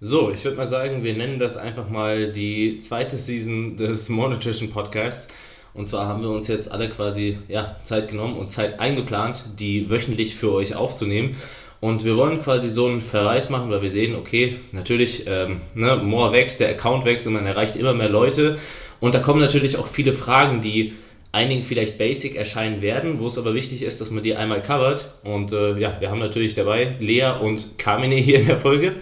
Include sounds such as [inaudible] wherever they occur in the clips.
So, ich würde mal sagen, wir nennen das einfach mal die zweite Season des More Nutrition Podcasts. Und zwar haben wir uns jetzt alle quasi ja, Zeit genommen und Zeit eingeplant, die wöchentlich für euch aufzunehmen. Und wir wollen quasi so einen Verweis machen, weil wir sehen, okay, natürlich, ähm, ne, More wächst, der Account wächst und man erreicht immer mehr Leute. Und da kommen natürlich auch viele Fragen, die einigen vielleicht basic erscheinen werden, wo es aber wichtig ist, dass man die einmal covert. Und äh, ja, wir haben natürlich dabei Lea und Carmine hier in der Folge.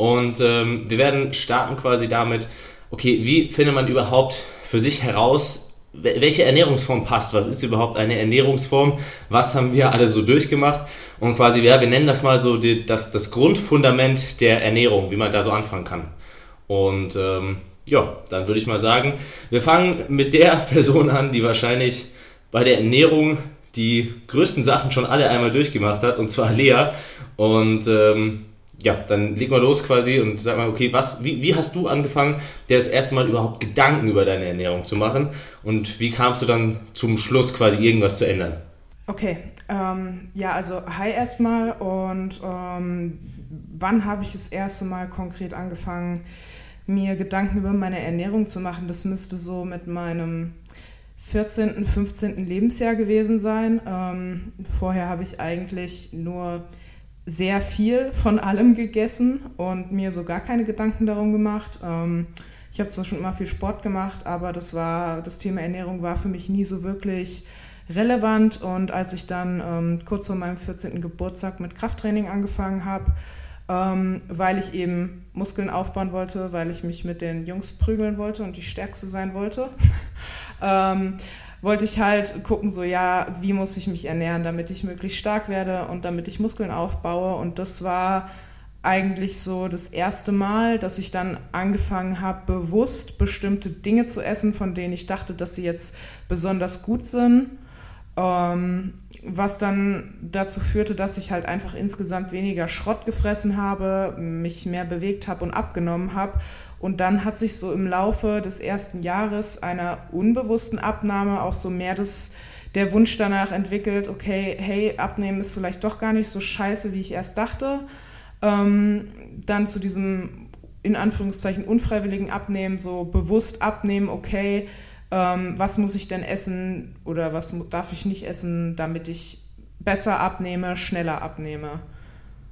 Und ähm, wir werden starten quasi damit, okay, wie findet man überhaupt für sich heraus, welche Ernährungsform passt? Was ist überhaupt eine Ernährungsform? Was haben wir alle so durchgemacht? Und quasi, ja, wir nennen das mal so die, das, das Grundfundament der Ernährung, wie man da so anfangen kann. Und ähm, ja, dann würde ich mal sagen, wir fangen mit der [laughs] Person an, die wahrscheinlich bei der Ernährung die größten Sachen schon alle einmal durchgemacht hat, und zwar Lea. Und ähm, ja, dann leg mal los quasi und sag mal, okay, was, wie, wie hast du angefangen, dir das erste Mal überhaupt Gedanken über deine Ernährung zu machen? Und wie kamst du dann zum Schluss quasi irgendwas zu ändern? Okay, ähm, ja, also hi erstmal und ähm, wann habe ich das erste Mal konkret angefangen, mir Gedanken über meine Ernährung zu machen. Das müsste so mit meinem 14., 15. Lebensjahr gewesen sein. Ähm, vorher habe ich eigentlich nur sehr viel von allem gegessen und mir so gar keine Gedanken darum gemacht. Ähm, ich habe zwar schon immer viel Sport gemacht, aber das war das Thema Ernährung war für mich nie so wirklich relevant. Und als ich dann ähm, kurz vor meinem 14. Geburtstag mit Krafttraining angefangen habe, ähm, weil ich eben Muskeln aufbauen wollte, weil ich mich mit den Jungs prügeln wollte und die Stärkste sein wollte. [laughs] wollte ich halt gucken, so ja, wie muss ich mich ernähren, damit ich möglichst stark werde und damit ich Muskeln aufbaue. Und das war eigentlich so das erste Mal, dass ich dann angefangen habe, bewusst bestimmte Dinge zu essen, von denen ich dachte, dass sie jetzt besonders gut sind ähm, was dann dazu führte, dass ich halt einfach insgesamt weniger Schrott gefressen habe, mich mehr bewegt habe und abgenommen habe. Und dann hat sich so im Laufe des ersten Jahres einer unbewussten Abnahme auch so mehr das, der Wunsch danach entwickelt, okay, hey, abnehmen ist vielleicht doch gar nicht so scheiße, wie ich erst dachte. Ähm, dann zu diesem in Anführungszeichen unfreiwilligen Abnehmen, so bewusst abnehmen, okay, ähm, was muss ich denn essen oder was darf ich nicht essen, damit ich besser abnehme, schneller abnehme.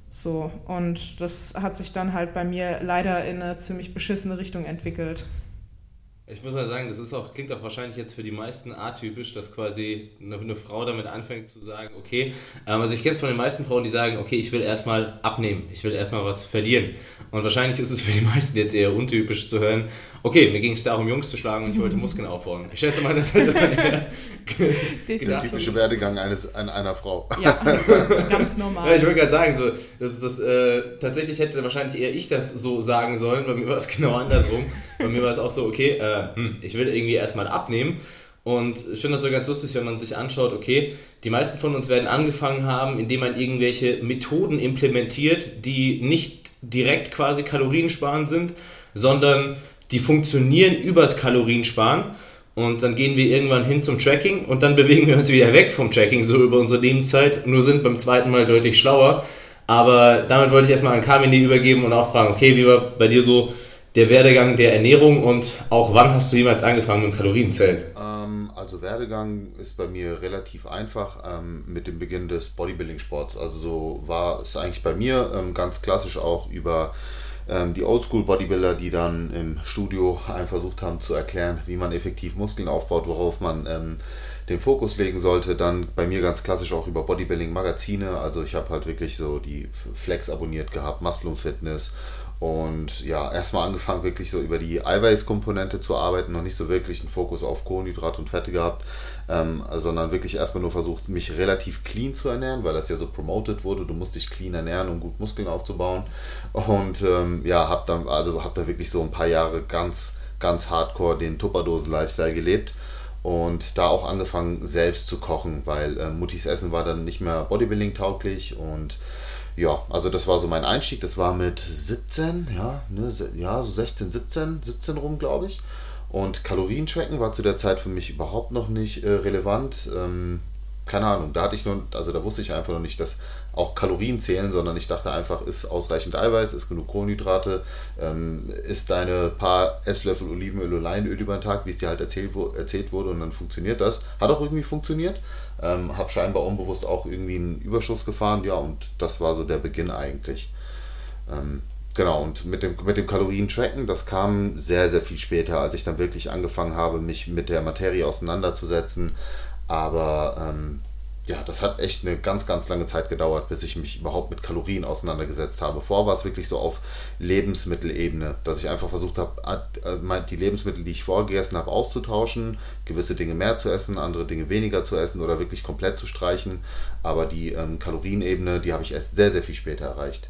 So, und das hat sich dann halt bei mir leider in eine ziemlich beschissene Richtung entwickelt. Ich muss mal sagen, das ist auch, klingt auch wahrscheinlich jetzt für die meisten atypisch, dass quasi eine, eine Frau damit anfängt zu sagen, okay, ähm, also ich kenne es von den meisten Frauen, die sagen, okay, ich will erstmal abnehmen, ich will erstmal was verlieren. Und wahrscheinlich ist es für die meisten jetzt eher untypisch zu hören, okay, mir ging es darum, Jungs zu schlagen und ich wollte [laughs] Muskeln aufbauen. Ich schätze mal, das hätte man [laughs] Der typische Werdegang eines, einer Frau. Ja, [laughs] ganz normal. Ja, ich wollte gerade sagen, so, das, das, äh, tatsächlich hätte wahrscheinlich eher ich das so sagen sollen, bei mir war es genau andersrum. bei mir war es auch so, okay, äh, hm, ich will irgendwie erstmal abnehmen. Und ich finde das so ganz lustig, wenn man sich anschaut, okay, die meisten von uns werden angefangen haben, indem man irgendwelche Methoden implementiert, die nicht direkt quasi kaloriensparend sind, sondern die funktionieren übers Kaloriensparen. Und dann gehen wir irgendwann hin zum Tracking und dann bewegen wir uns wieder weg vom Tracking, so über unsere Lebenszeit, nur sind beim zweiten Mal deutlich schlauer. Aber damit wollte ich erstmal an Carmine übergeben und auch fragen, okay, wie war bei dir so der Werdegang der Ernährung und auch wann hast du jemals angefangen mit Kalorienzellen? Ähm, also Werdegang ist bei mir relativ einfach ähm, mit dem Beginn des Bodybuilding-Sports. Also so war es eigentlich bei mir ähm, ganz klassisch auch über ähm, die Oldschool-Bodybuilder, die dann im Studio versucht haben zu erklären, wie man effektiv Muskeln aufbaut, worauf man ähm, den Fokus legen sollte. Dann bei mir ganz klassisch auch über Bodybuilding-Magazine. Also ich habe halt wirklich so die Flex abonniert gehabt, Muscle Fitness und ja, erstmal angefangen, wirklich so über die Eiweißkomponente zu arbeiten, noch nicht so wirklich einen Fokus auf Kohlenhydrate und Fette gehabt, ähm, sondern wirklich erstmal nur versucht, mich relativ clean zu ernähren, weil das ja so promoted wurde. Du musst dich clean ernähren, um gut Muskeln aufzubauen. Und ähm, ja, hab dann, also hab da wirklich so ein paar Jahre ganz, ganz hardcore den Tupperdosen-Lifestyle gelebt und da auch angefangen, selbst zu kochen, weil äh, Muttis Essen war dann nicht mehr Bodybuilding-tauglich und ja, also das war so mein Einstieg. Das war mit 17, ja, ne, ja, so 16, 17, 17 rum, glaube ich. Und Kalorien tracken war zu der Zeit für mich überhaupt noch nicht äh, relevant. Ähm, keine Ahnung, da hatte ich noch, also da wusste ich einfach noch nicht, dass auch Kalorien zählen, sondern ich dachte einfach, ist ausreichend Eiweiß, ist genug Kohlenhydrate, ähm, ist deine paar Esslöffel Olivenöl oder Leinöl über den Tag, wie es dir halt erzählt, erzählt wurde und dann funktioniert das. Hat auch irgendwie funktioniert. Ähm, habe scheinbar unbewusst auch irgendwie einen Überschuss gefahren, ja, und das war so der Beginn eigentlich. Ähm, genau, und mit dem, mit dem Kalorien-Tracken, das kam sehr, sehr viel später, als ich dann wirklich angefangen habe, mich mit der Materie auseinanderzusetzen. Aber ähm, ja, das hat echt eine ganz, ganz lange Zeit gedauert, bis ich mich überhaupt mit Kalorien auseinandergesetzt habe. Vorher war es wirklich so auf Lebensmittelebene, dass ich einfach versucht habe, äh, die Lebensmittel, die ich vorgegessen habe, auszutauschen, gewisse Dinge mehr zu essen, andere Dinge weniger zu essen oder wirklich komplett zu streichen. Aber die ähm, Kalorienebene, die habe ich erst sehr, sehr viel später erreicht.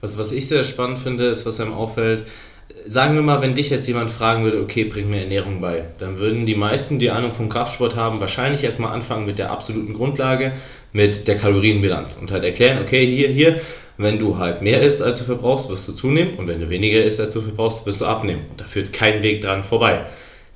Was, was ich sehr spannend finde, ist, was einem auffällt, sagen wir mal, wenn dich jetzt jemand fragen würde, okay, bring mir Ernährung bei, dann würden die meisten, die Ahnung vom Kraftsport haben, wahrscheinlich erstmal anfangen mit der absoluten Grundlage, mit der Kalorienbilanz und halt erklären, okay, hier, hier, wenn du halt mehr isst, als du verbrauchst, wirst du zunehmen und wenn du weniger isst, als du verbrauchst, wirst du abnehmen. Und da führt kein Weg dran vorbei.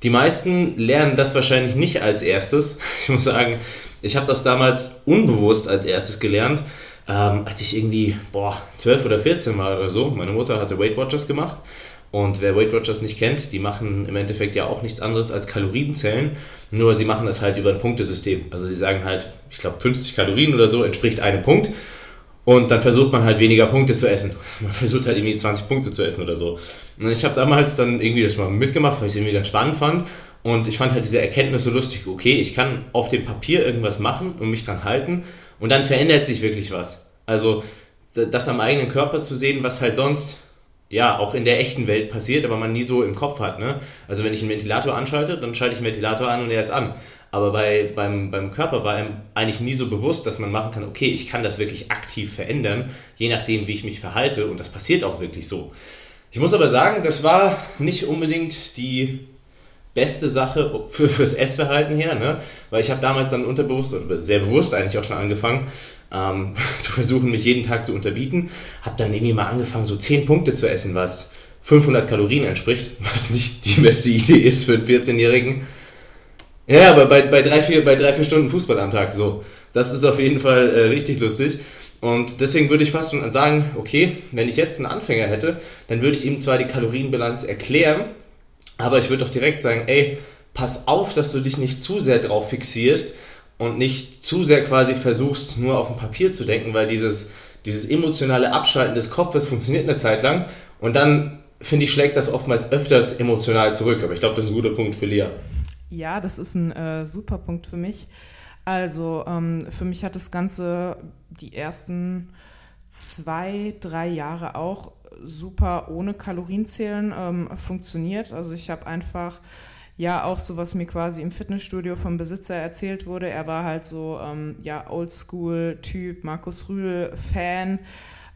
Die meisten lernen das wahrscheinlich nicht als erstes. [laughs] Ich muss sagen, ich habe das damals unbewusst als erstes gelernt, ähm, als ich irgendwie, boah, 12 oder 14 war oder so. Meine Mutter hatte Weight Watchers gemacht und wer Weight Watchers nicht kennt, die machen im Endeffekt ja auch nichts anderes als Kalorienzellen, nur sie machen das halt über ein Punktesystem. Also sie sagen halt, ich glaube 50 Kalorien oder so entspricht einem Punkt und dann versucht man halt weniger Punkte zu essen. [laughs] Man versucht halt irgendwie 20 Punkte zu essen oder so. Und ich habe damals dann irgendwie das mal mitgemacht, weil ich es irgendwie ganz spannend fand und ich fand halt diese Erkenntnis so lustig, okay, ich kann auf dem Papier irgendwas machen und mich dran halten und dann verändert sich wirklich was. Also das am eigenen Körper zu sehen, was halt sonst ja, auch in der echten Welt passiert, aber man nie so im Kopf hat. Ne? Also wenn ich einen Ventilator anschalte, dann schalte ich einen Ventilator an und er ist an. Aber bei, beim, beim Körper war einem eigentlich nie so bewusst, dass man machen kann, okay, ich kann das wirklich aktiv verändern, je nachdem, wie ich mich verhalte. Und das passiert auch wirklich so. Ich muss aber sagen, das war nicht unbedingt die beste Sache für, fürs Essverhalten her, ne? weil ich habe damals dann unterbewusst, sehr bewusst eigentlich auch schon angefangen, ähm, [laughs] zu versuchen, mich jeden Tag zu unterbieten. Habe dann irgendwie mal angefangen, so 10 Punkte zu essen, was 500 Kalorien entspricht, [laughs] was nicht die beste Idee ist für einen 14-Jährigen. Ja, aber bei, bei, drei, vier, bei drei, vier Stunden Fußball am Tag, so. Das ist auf jeden Fall äh, richtig lustig. Und deswegen würde ich fast schon sagen, okay, wenn ich jetzt einen Anfänger hätte, dann würde ich ihm zwar die Kalorienbilanz erklären, aber ich würde doch direkt sagen, ey, pass auf, dass du dich nicht zu sehr drauf fixierst, und nicht zu sehr quasi versuchst, nur auf dem Papier zu denken, weil dieses, dieses emotionale Abschalten des Kopfes funktioniert eine Zeit lang und dann, finde ich, schlägt das oftmals öfters emotional zurück. Aber ich glaube, das ist ein guter Punkt für Lea. Ja, das ist ein äh, super Punkt für mich. Also ähm, für mich hat das Ganze die ersten zwei, drei Jahre auch super ohne Kalorienzählen ähm, funktioniert. Also ich habe einfach ja auch so, was mir quasi im Fitnessstudio vom Besitzer erzählt wurde. Er war halt so, ähm, ja, Oldschool-Typ, Markus Rühl-Fan.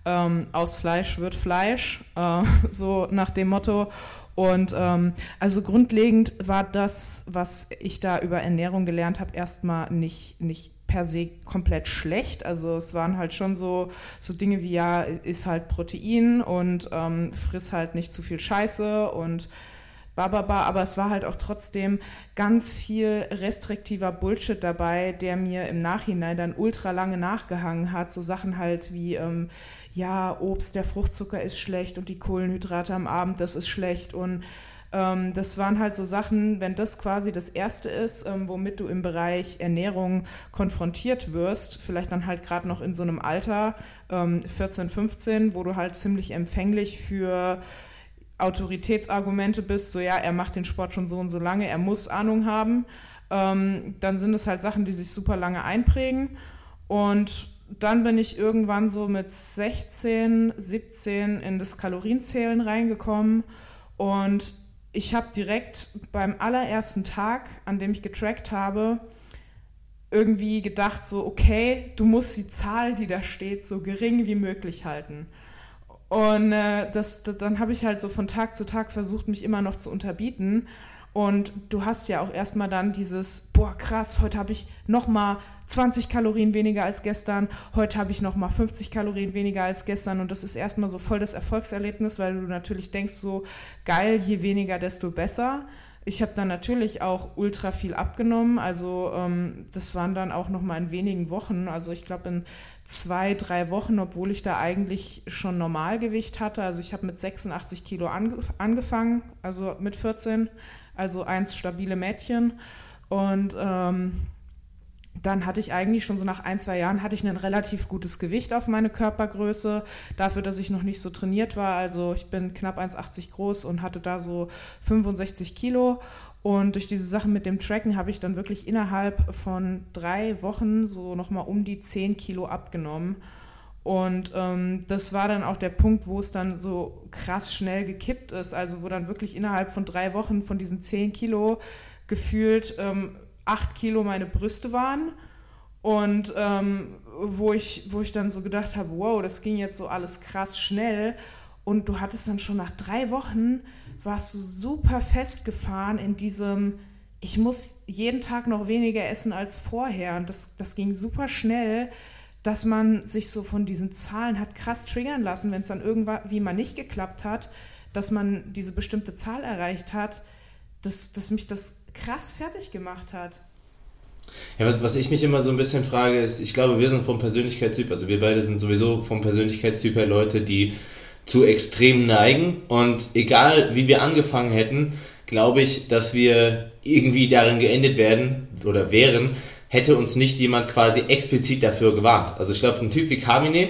Ähm, aus Fleisch wird Fleisch, äh, [laughs] so nach dem Motto. Und ähm, also grundlegend war das, was ich da über Ernährung gelernt habe, erstmal nicht, nicht per se komplett schlecht. Also es waren halt schon so, so Dinge wie, ja, ist halt Protein und ähm, friss halt nicht zu viel Scheiße und bababa, aber es war halt auch trotzdem ganz viel restriktiver Bullshit dabei, der mir im Nachhinein dann ultra lange nachgehangen hat. So Sachen halt wie, ähm, ja, Obst, der Fruchtzucker ist schlecht und die Kohlenhydrate am Abend, das ist schlecht und ähm, das waren halt so Sachen, wenn das quasi das Erste ist, ähm, womit du im Bereich Ernährung konfrontiert wirst, vielleicht dann halt gerade noch in so einem Alter, ähm, 14, 15, wo du halt ziemlich empfänglich für Autoritätsargumente bist, so ja, er macht den Sport schon so und so lange, er muss Ahnung haben, ähm, dann sind es halt Sachen, die sich super lange einprägen. Und dann bin ich irgendwann so mit 16, 17 in das Kalorienzählen reingekommen und ich habe direkt beim allerersten Tag, an dem ich getrackt habe, irgendwie gedacht, so, okay, du musst die Zahl, die da steht, so gering wie möglich halten. Und äh, das, das, dann habe ich halt so von Tag zu Tag versucht, mich immer noch zu unterbieten. Und du hast ja auch erstmal dann dieses, boah, krass, heute habe ich nochmal 20 Kalorien weniger als gestern, heute habe ich nochmal 50 Kalorien weniger als gestern. Und das ist erstmal so voll das Erfolgserlebnis, weil du natürlich denkst, so geil, je weniger, desto besser. Ich habe dann natürlich auch ultra viel abgenommen. Also ähm, das waren dann auch noch mal in wenigen Wochen. Also ich glaube in zwei, drei Wochen, obwohl ich da eigentlich schon Normalgewicht hatte. Also ich habe mit 86 Kilo ange angefangen, also mit 14, also eins stabile Mädchen. Und ähm, dann hatte ich eigentlich schon so nach ein, zwei Jahren hatte ich ein relativ gutes Gewicht auf meine Körpergröße, dafür, dass ich noch nicht so trainiert war. Also ich bin knapp 1,80 groß und hatte da so 65 Kilo. Und durch diese Sachen mit dem Tracken habe ich dann wirklich innerhalb von drei Wochen so nochmal um die 10 Kilo abgenommen. Und ähm, das war dann auch der Punkt, wo es dann so krass schnell gekippt ist. Also wo dann wirklich innerhalb von drei Wochen von diesen 10 Kilo gefühlt ähm, acht Kilo meine Brüste waren. Und ähm, wo, ich, wo ich dann so gedacht habe, wow, das ging jetzt so alles krass schnell. Und du hattest dann schon nach drei Wochen, warst du super festgefahren in diesem, ich muss jeden Tag noch weniger essen als vorher. Und das, das ging super schnell, dass man sich so von diesen Zahlen hat krass triggern lassen, wenn es dann irgendwie mal nicht geklappt hat, dass man diese bestimmte Zahl erreicht hat, dass, dass mich das krass fertig gemacht hat. Ja, was, was ich mich immer so ein bisschen frage, ist, ich glaube, wir sind vom Persönlichkeitstyp, also wir beide sind sowieso vom Persönlichkeitstyp her Leute, die zu extrem neigen und egal wie wir angefangen hätten, glaube ich, dass wir irgendwie darin geendet werden oder wären, hätte uns nicht jemand quasi explizit dafür gewarnt. Also ich glaube, ein Typ wie Kamine,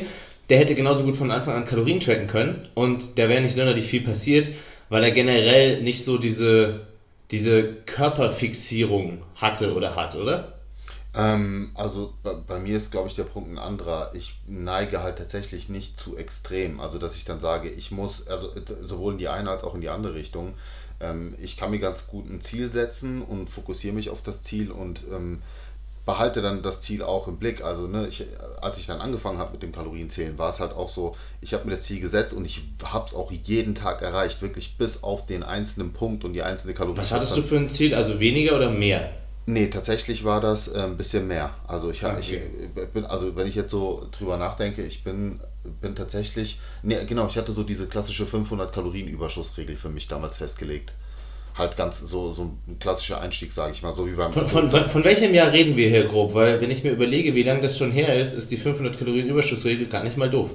der hätte genauso gut von Anfang an Kalorien tracken können und da wäre nicht sonderlich viel passiert, weil er generell nicht so diese diese Körperfixierung hatte oder hat, oder? Ähm, also bei, bei, mir ist, glaube ich, der Punkt ein anderer. Ich neige halt tatsächlich nicht zu extrem. Also, dass ich dann sage, ich muss, also sowohl in die eine als auch in die andere Richtung. Ähm, ich kann mir ganz gut ein Ziel setzen und fokussiere mich auf das Ziel und ähm, behalte dann das Ziel auch im Blick. Also, ne, ich, als ich dann angefangen habe mit dem Kalorienzählen, war es halt auch so, ich habe mir das Ziel gesetzt und ich habe es auch jeden Tag erreicht, wirklich bis auf den einzelnen Punkt und die einzelne Kalorie. Was hattest du für ein Ziel? Also weniger oder mehr? Nee, tatsächlich war das äh, ein bisschen mehr. Also ich, okay. ich bin, also wenn ich jetzt so drüber nachdenke, ich bin, bin tatsächlich, nee, genau, ich hatte so diese klassische 500 Kalorien Überschussregel für mich damals festgelegt halt ganz so, so ein klassischer Einstieg, sage ich mal, so wie beim. Von, von, von, von, welchem Jahr reden wir hier grob? Weil, wenn ich mir überlege, wie lange das schon her ist, ist die 500 Kalorien Überschussregel gar nicht mal doof.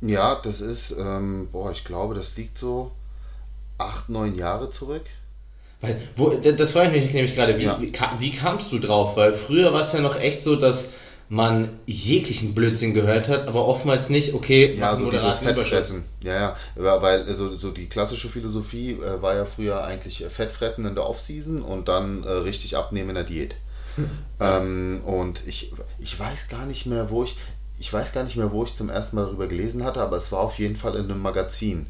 Ja, das ist, ähm, boah, ich glaube, das liegt so acht, neun Jahre zurück. Weil, wo, das frage ich mich nämlich gerade, wie, ja. wie, wie kamst du drauf? Weil früher war es ja noch echt so, dass man jeglichen Blödsinn gehört hat, aber oftmals nicht, okay, ja, so dieses Fettfressen. Ja, ja, weil so, so die klassische Philosophie äh, war ja früher eigentlich Fettfressen in der Offseason und dann äh, richtig abnehmen in der Diät. [laughs] ähm, und ich, ich weiß gar nicht mehr, wo ich, ich weiß gar nicht mehr, wo ich zum ersten Mal darüber gelesen hatte, aber es war auf jeden Fall in einem Magazin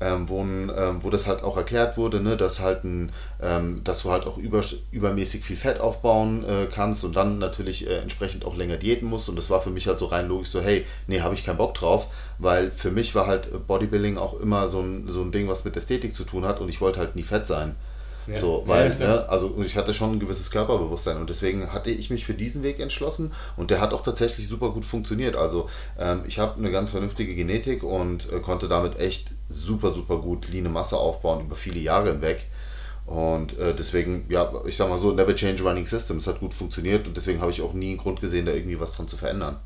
ähm, wo, ähm, wo das halt auch erklärt wurde, ne, dass halt ein, ähm, dass du halt auch über, übermäßig viel Fett aufbauen äh, kannst und dann natürlich äh, entsprechend auch länger diäten musst. Und das war für mich halt so rein logisch so, hey, nee, habe ich keinen Bock drauf, weil für mich war halt Bodybuilding auch immer so ein, so ein Ding, was mit Ästhetik zu tun hat und ich wollte halt nie fett sein. Ja. So, weil, ja, ne, also ich hatte schon ein gewisses Körperbewusstsein und deswegen hatte ich mich für diesen Weg entschlossen und der hat auch tatsächlich super gut funktioniert. Also ähm, ich habe eine ganz vernünftige Genetik und äh, konnte damit echt super, super gut leane Masse aufbauen über viele Jahre hinweg. Und äh, deswegen, ja, ich sag mal so, never change running systems hat gut funktioniert und deswegen habe ich auch nie einen Grund gesehen, da irgendwie was dran zu verändern.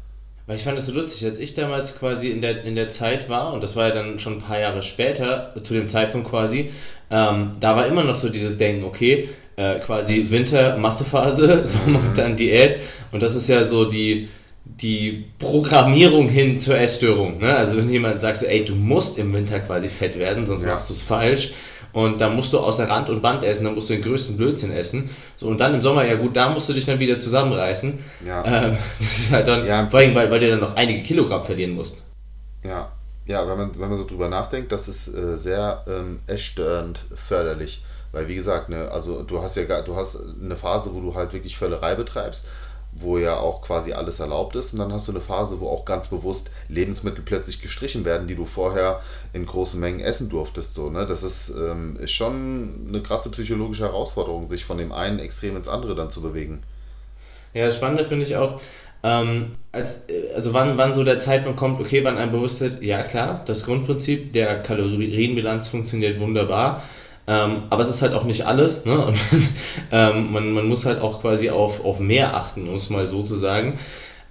Weil ich fand das so lustig, als ich damals quasi in der, in der Zeit war, und das war ja dann schon ein paar Jahre später, zu dem Zeitpunkt quasi, ähm, da war immer noch so dieses Denken, okay, äh, quasi Winter, Massephase, [laughs] Sommer, mhm. dann Diät. Und das ist ja so die, die Programmierung hin zur Essstörung. Ne? Also wenn jemand sagt so, ey, du musst im Winter quasi fett werden, sonst ja. machst du es falsch. Und dann musst du außer Rand und Band essen, dann musst du den größten Blödsinn essen. So, und dann im Sommer, ja gut, da musst du dich dann wieder zusammenreißen. Ja. Ähm, [laughs] das ist halt dann, ja. vor allem, weil, weil du dann noch einige Kilogramm verlieren musst. Ja, ja, wenn man, wenn man so drüber nachdenkt, das ist äh, sehr ähm, essstörend förderlich. Weil wie gesagt, ne, also du hast ja du hast eine Phase, wo du halt wirklich Völlerei betreibst wo ja auch quasi alles erlaubt ist. Und dann hast du eine Phase, wo auch ganz bewusst Lebensmittel plötzlich gestrichen werden, die du vorher in großen Mengen essen durftest. So, ne? Das ist, ähm, ist schon eine krasse psychologische Herausforderung, sich von dem einen Extrem ins andere dann zu bewegen. Ja, das Spannende finde ich auch, ähm, als, also wann, wann so der Zeitpunkt kommt, okay, wann ein bewusst wird, ja klar, das Grundprinzip der Kalorienbilanz funktioniert wunderbar Ähm, aber es ist halt auch nicht alles. Ne? Und [laughs] ähm, man, man muss halt auch quasi auf, auf mehr achten, um es mal so zu sagen.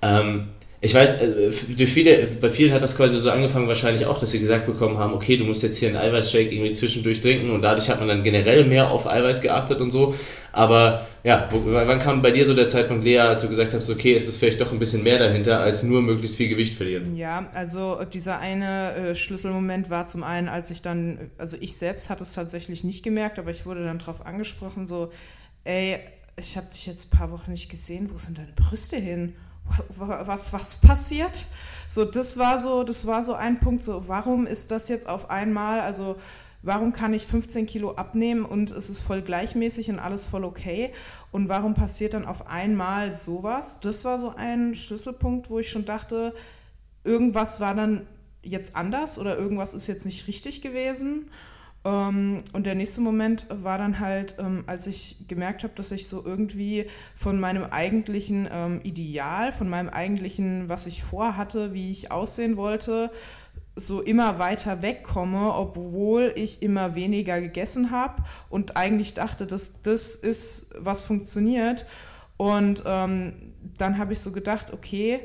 Ähm, ich weiß, äh, viele, bei vielen hat das quasi so angefangen, wahrscheinlich auch, dass sie gesagt bekommen haben, okay, du musst jetzt hier einen Eiweißshake irgendwie zwischendurch trinken und dadurch hat man dann generell mehr auf Eiweiß geachtet und so. Aber ja, wann kam bei dir so der Zeitpunkt, Lea, als du gesagt hast, okay, ist es vielleicht doch ein bisschen mehr dahinter, als nur möglichst viel Gewicht verlieren? Ja, also dieser eine äh, Schlüsselmoment war zum einen, als ich dann, also ich selbst hatte es tatsächlich nicht gemerkt, aber ich wurde dann darauf angesprochen, so, ey, ich habe dich jetzt ein paar Wochen nicht gesehen, wo sind deine Brüste hin? Was passiert? So, das war so, das war so ein Punkt, so, warum ist das jetzt auf einmal, also warum kann ich 15 Kilo abnehmen und es ist voll gleichmäßig und alles voll okay? Und warum passiert dann auf einmal sowas? Das war so ein Schlüsselpunkt, wo ich schon dachte, irgendwas war dann jetzt anders oder irgendwas ist jetzt nicht richtig gewesen. Ähm, und der nächste Moment war dann halt, ähm, als ich gemerkt habe, dass ich so irgendwie von meinem eigentlichen ähm, Ideal, von meinem eigentlichen, was ich vorhatte, wie ich aussehen wollte, so immer weiter wegkomme, obwohl ich immer weniger gegessen habe und eigentlich dachte, dass das ist, was funktioniert. Und ähm, dann habe ich so gedacht, okay,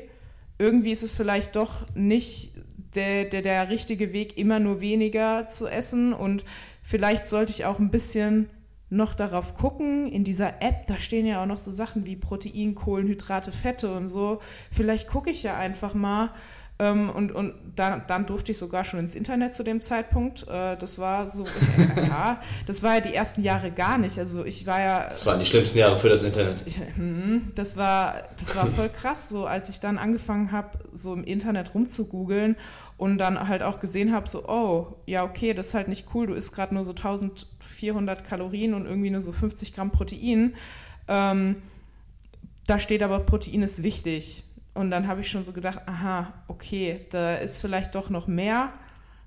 irgendwie ist es vielleicht doch nicht der, der, der richtige Weg, immer nur weniger zu essen. Und vielleicht sollte ich auch ein bisschen noch darauf gucken. In dieser App, da stehen ja auch noch so Sachen wie Protein, Kohlenhydrate, Fette und so. Vielleicht gucke ich ja einfach mal, ähm, und und dann, dann durfte ich sogar schon ins Internet zu dem Zeitpunkt. Äh, das war so, [laughs] ja, das war ja die ersten Jahre gar nicht. Also ich war ja. Das waren die schlimmsten Jahre für das Internet. [laughs] Mhm, das war, das war voll krass, so als ich dann angefangen habe, so im Internet rumzugoogeln und dann halt auch gesehen habe, so, oh, ja, okay, das ist halt nicht cool, du isst gerade nur so 1400 Kalorien und irgendwie nur so 50 Gramm Protein. Ähm, da steht aber, Protein ist wichtig. Und dann habe ich schon so gedacht, aha, okay, da ist vielleicht doch noch mehr,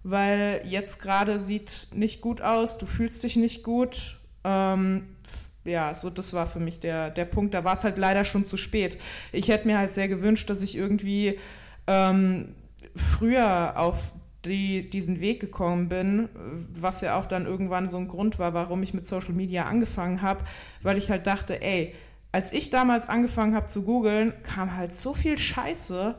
weil jetzt gerade sieht nicht gut aus, du fühlst dich nicht gut. Ähm, ja, so das war für mich der, der Punkt. Da war es halt leider schon zu spät. Ich hätte mir halt sehr gewünscht, dass ich irgendwie ähm, früher auf die, diesen Weg gekommen bin, was ja auch dann irgendwann so ein Grund war, warum ich mit Social Media angefangen habe, weil ich halt dachte, ey, als ich damals angefangen habe zu googeln, kam halt so viel Scheiße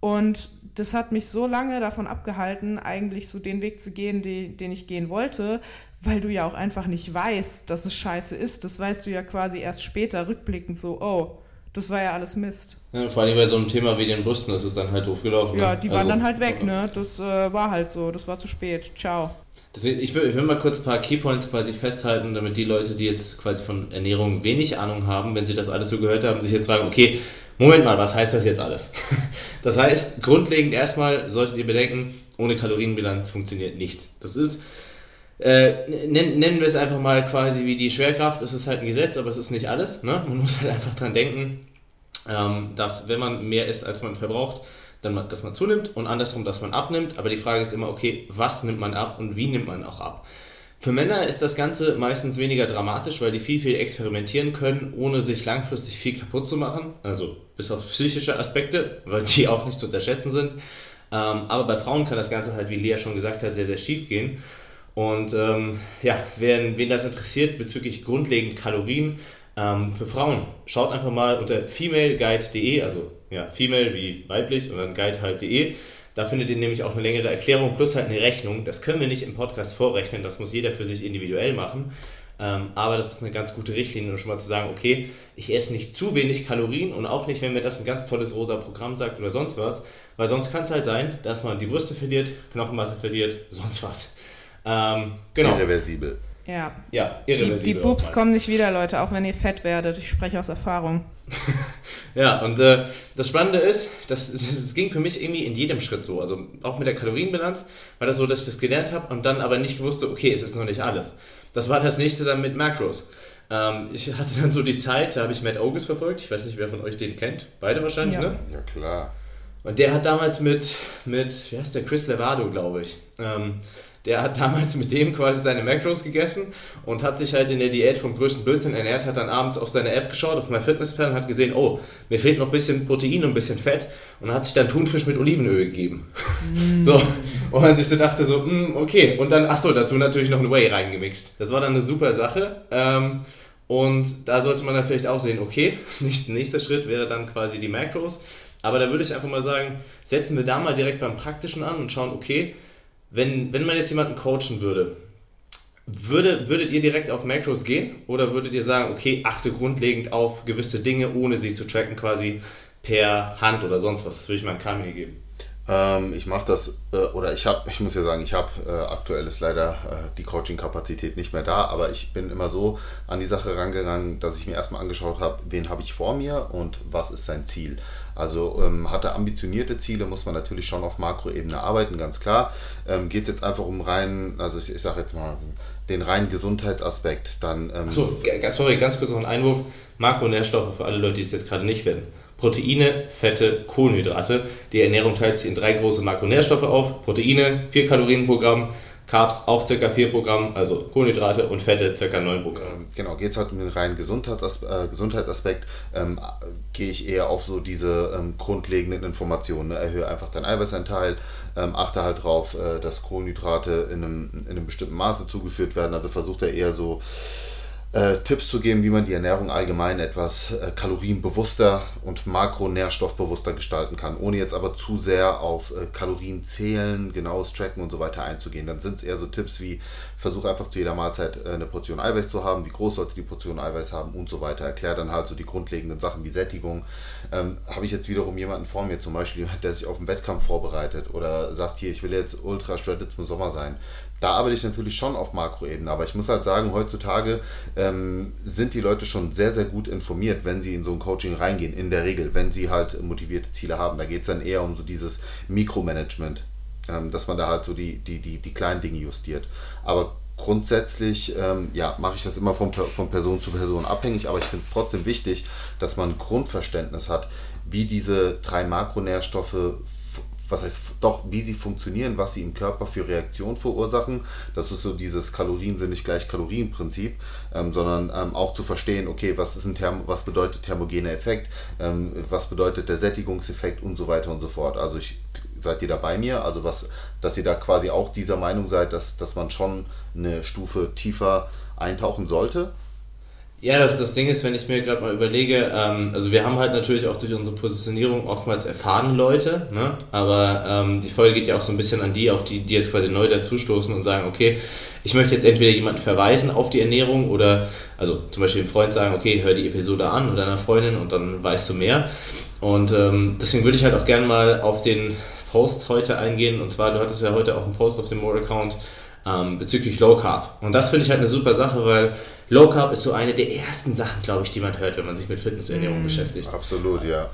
und das hat mich so lange davon abgehalten, eigentlich so den Weg zu gehen, die, den ich gehen wollte, weil du ja auch einfach nicht weißt, dass es scheiße ist. Das weißt du ja quasi erst später, rückblickend so, oh, das war ja alles Mist. Ja, vor allem bei so einem Thema wie den Brüsten ist es dann halt doof gelaufen. Ja, ne? die waren also, dann halt weg, ne? Das äh, war halt so, das war zu spät. Ciao. Deswegen, ich will, ich will mal kurz ein paar Keypoints quasi festhalten, damit die Leute, die jetzt quasi von Ernährung wenig Ahnung haben, wenn sie das alles so gehört haben, sich jetzt fragen, okay, Moment mal, was heißt das jetzt alles? [laughs] Das heißt, grundlegend erstmal solltet ihr bedenken, ohne Kalorienbilanz funktioniert nichts. Das ist, äh, nennen, wir es einfach mal quasi wie die Schwerkraft, das ist halt ein Gesetz, aber es ist nicht alles. Ne? Man muss halt einfach dran denken, ähm, dass wenn man mehr isst, als man verbraucht, dann, dass man zunimmt und andersrum, dass man abnimmt. Aber die Frage ist immer, okay, was nimmt man ab und wie nimmt man auch ab? Für Männer ist das Ganze meistens weniger dramatisch, weil die viel, viel experimentieren können, ohne sich langfristig viel kaputt zu machen. Also bis auf psychische Aspekte, weil die [laughs] auch nicht zu unterschätzen sind. Ähm, aber bei Frauen kann das Ganze halt, wie Lea schon gesagt hat, sehr, sehr schief gehen. Und ähm, ja, wen, wen das interessiert bezüglich grundlegend Kalorien, ähm, für Frauen, schaut einfach mal unter femaleguide.de, also ja, female wie weiblich und dann guide halt.de. Da findet ihr nämlich auch eine längere Erklärung plus halt eine Rechnung. Das können wir nicht im Podcast vorrechnen, das muss jeder für sich individuell machen. Ähm, aber das ist eine ganz gute Richtlinie, um schon mal zu sagen, okay, ich esse nicht zu wenig Kalorien und auch nicht, wenn mir das ein ganz tolles rosa Programm sagt oder sonst was, weil sonst kann es halt sein, dass man die Brüste verliert, Knochenmasse verliert, sonst was. Ähm, genau. Irreversibel. Ja. Ja, irreversibel. Die, die Boobs kommen nicht wieder, Leute, auch wenn ihr fett werdet. Ich spreche aus Erfahrung. [laughs] ja, und äh, das Spannende ist, das, [laughs] das ging für mich irgendwie in jedem Schritt so. Also auch mit der Kalorienbilanz war das so, dass ich das gelernt habe und dann aber nicht wusste, okay, es ist noch nicht alles. Das war das nächste dann mit Macros. Ähm, ich [laughs] hatte dann so die Zeit, da habe ich Matt Ogus verfolgt. Ich weiß nicht, wer von euch den kennt. Beide wahrscheinlich, ja. ne? Ja, klar. Und der hat damals mit, mit wie heißt der, Chris Levado, glaube ich, ähm, der hat damals mit dem quasi seine Macros gegessen und hat sich halt in der Diät vom größten Blödsinn ernährt, hat dann abends auf seine App geschaut, auf MyFitnessPal und hat gesehen, oh, mir fehlt noch ein bisschen Protein und ein bisschen Fett und hat sich dann Thunfisch mit Olivenöl gegeben. Mm. [laughs] So, Und man sich so dachte so, mh, okay. Und dann, achso, dazu natürlich noch ein Whey reingemixt. Das war dann eine super Sache. Ähm, und da sollte man dann vielleicht auch sehen, okay, [laughs] nächster Schritt wäre dann quasi die Macros. Aber da würde ich einfach mal sagen, setzen wir da mal direkt beim Praktischen an und schauen, okay, wenn, wenn man jetzt jemanden coachen würde, würde, würdet ihr direkt auf Macros gehen oder würdet ihr sagen, okay, achte grundlegend auf gewisse Dinge, ohne sie zu tracken, quasi per Hand oder sonst was? Das würde ich mal an Kamini geben. Ähm, ich mache das, äh, oder ich habe, ich muss ja sagen, ich habe äh, aktuell ist leider äh, die Coaching-Kapazität nicht mehr da, aber ich bin immer so an die Sache rangegangen, dass ich mir erstmal angeschaut habe, wen habe ich vor mir und was ist sein Ziel. Also ähm, hat er ambitionierte Ziele, muss man natürlich schon auf Makroebene arbeiten, ganz klar. Ähm, Geht es jetzt einfach um rein, also ich, ich sage jetzt mal, den reinen Gesundheitsaspekt, dann. Ähm Achso, sorry, ganz kurz noch ein Einwurf. Makronährstoffe für alle Leute, die es jetzt gerade nicht werden. Proteine, Fette, Kohlenhydrate. Die Ernährung teilt sich in drei große Makronährstoffe auf. Proteine, 4 Kalorien pro Gramm, Carbs auch ca. 4 pro Gramm, also Kohlenhydrate und Fette ca. 9 pro Gramm. Ähm, genau, geht es halt um den reinen Gesundheitsas äh, Gesundheitsaspekt, ähm, gehe ich eher auf so diese ähm, grundlegenden Informationen. Ne? Erhöhe einfach deinen Eiweißanteil, ähm, achte halt darauf, äh, dass Kohlenhydrate in einem, in einem bestimmten Maße zugeführt werden. Also versucht er eher so äh, Tipps zu geben, wie man die Ernährung allgemein etwas äh, kalorienbewusster und makronährstoffbewusster gestalten kann, ohne jetzt aber zu sehr auf äh, Kalorien zählen, genaues Tracken und so weiter einzugehen. Dann sind es eher so Tipps wie, versuche einfach zu jeder Mahlzeit äh, eine Portion Eiweiß zu haben, wie groß sollte die Portion Eiweiß haben und so weiter. Erkläre dann halt so die grundlegenden Sachen wie Sättigung. Ähm, Habe ich jetzt wiederum jemanden vor mir, zum Beispiel, der sich auf einen Wettkampf vorbereitet oder sagt, hier, ich will jetzt ultra shredded zum Sommer sein, da arbeite ich natürlich schon auf Makroebene, aber ich muss halt sagen, heutzutage ähm, sind die Leute schon sehr, sehr gut informiert, wenn sie in so ein Coaching reingehen, in der Regel, wenn sie halt motivierte Ziele haben. Da geht es dann eher um so dieses Mikromanagement, ähm, dass man da halt so die, die, die, die kleinen Dinge justiert. Aber grundsätzlich ähm, ja, mache ich das immer von, von Person zu Person abhängig, aber ich finde es trotzdem wichtig, dass man ein Grundverständnis hat, wie diese drei Makronährstoffe was heißt doch, wie sie funktionieren, was sie im Körper für Reaktionen verursachen. Das ist so dieses Kalorien sind nicht gleich Kalorienprinzip, ähm, sondern ähm, auch zu verstehen, okay, was ist ein Therm was bedeutet thermogener Effekt, ähm, was bedeutet der Sättigungseffekt und so weiter und so fort. Also ich seid ihr da bei mir? Also was, dass ihr da quasi auch dieser Meinung seid, dass, dass man schon eine Stufe tiefer eintauchen sollte? Ja, das, das Ding ist, wenn ich mir gerade mal überlege, ähm, also wir haben halt natürlich auch durch unsere Positionierung oftmals erfahrene Leute, ne? aber ähm, die Folge geht ja auch so ein bisschen an die, auf die, die jetzt quasi neu dazustoßen und sagen, okay, ich möchte jetzt entweder jemanden verweisen auf die Ernährung oder, also zum Beispiel einem Freund sagen, okay, hör die Episode an oder einer Freundin und dann weißt du mehr. Und ähm, deswegen würde ich halt auch gerne mal auf den Post heute eingehen. Und zwar, du hattest ja heute auch einen Post auf dem More-Account ähm, bezüglich Low Carb. Und das finde ich halt eine super Sache, weil Low Carb ist so eine der ersten Sachen, glaube ich, die man hört, wenn man sich mit Fitnessernährung mm, beschäftigt. Absolut, ja.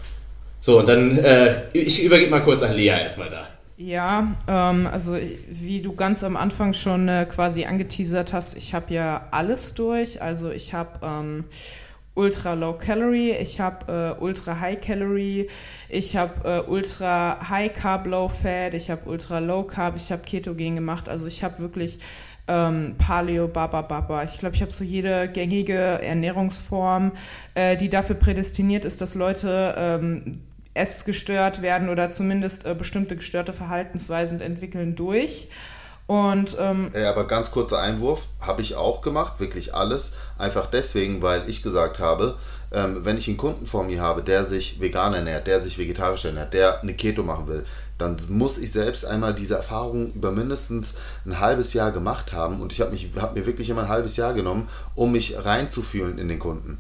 So, und dann, äh, ich übergebe mal kurz an Lea erstmal da. Ja, ähm, also wie du ganz am Anfang schon äh, quasi angeteasert hast, ich habe ja alles durch. Also ich habe ähm, Ultra Low Calorie, ich habe äh, Ultra High Calorie, ich habe äh, Ultra High Carb Low Fat, ich habe Ultra Low Carb, ich habe Ketogen gemacht. Also ich habe wirklich ähm, Paleo, Baba Baba. Ich glaube, ich habe so jede gängige Ernährungsform, äh, die dafür prädestiniert ist, dass Leute ähm, essgestört werden oder zumindest äh, bestimmte gestörte Verhaltensweisen entwickeln durch. Und, ähm, ja, aber ganz kurzer Einwurf, habe ich auch gemacht, wirklich alles. Einfach deswegen, weil ich gesagt habe, ähm, wenn ich einen Kunden vor mir habe, der sich vegan ernährt, der sich vegetarisch ernährt, der eine Keto machen will, dann muss ich selbst einmal diese Erfahrung über mindestens ein halbes Jahr gemacht haben. Und ich habe hab mir wirklich immer ein halbes Jahr genommen, um mich reinzufühlen in den Kunden.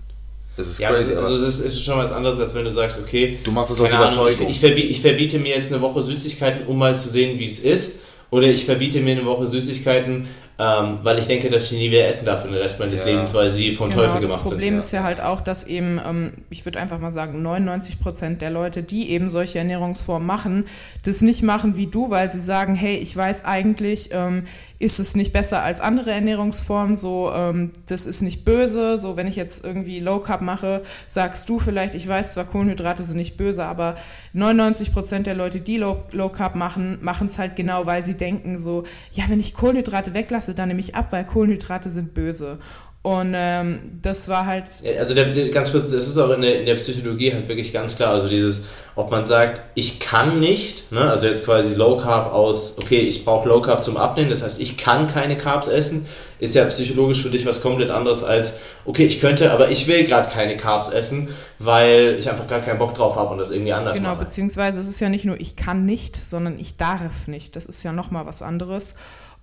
Das ist ja, crazy. Also, es ist, schon was anderes, als wenn du sagst, okay, du machst es aus Überzeugung. ich, ich, verbiete, ich verbiete mir jetzt eine Woche Süßigkeiten, um mal zu sehen, wie es ist. Oder ich verbiete mir eine Woche Süßigkeiten, ähm, weil ich denke, dass ich nie wieder essen darf für den Rest meines ja. Lebens, weil sie vom genau, Teufel gemacht sind. Das Problem sind. ist ja halt auch, dass eben, ähm, ich würde einfach mal sagen, 99 Prozent der Leute, die eben solche Ernährungsformen machen, das nicht machen wie du, weil sie sagen, hey, ich weiß eigentlich, ähm, ist es nicht besser als andere Ernährungsformen, so ähm, das ist nicht böse, so wenn ich jetzt irgendwie Low Carb mache, sagst du vielleicht, ich weiß zwar, Kohlenhydrate sind nicht böse, aber 99 Prozent der Leute, die Low, Low Carb machen, machen es halt genau, weil sie denken so, ja, wenn ich Kohlenhydrate weglasse, dann nehme ich ab, weil Kohlenhydrate sind böse. Und ähm, das war halt. Also der, ganz kurz, das ist auch in der, in der Psychologie halt wirklich ganz klar. Also dieses, ob man sagt, ich kann nicht, ne? also jetzt quasi Low Carb aus, okay, ich brauche Low Carb zum Abnehmen, das heißt, ich kann keine Carbs essen, ist ja psychologisch für dich was komplett anderes als, okay, ich könnte, aber ich will gerade keine Carbs essen, weil ich einfach gar keinen Bock drauf habe und das irgendwie anders genau, mache. Genau, beziehungsweise es ist ja nicht nur ich kann nicht, sondern ich darf nicht. Das ist ja nochmal was anderes.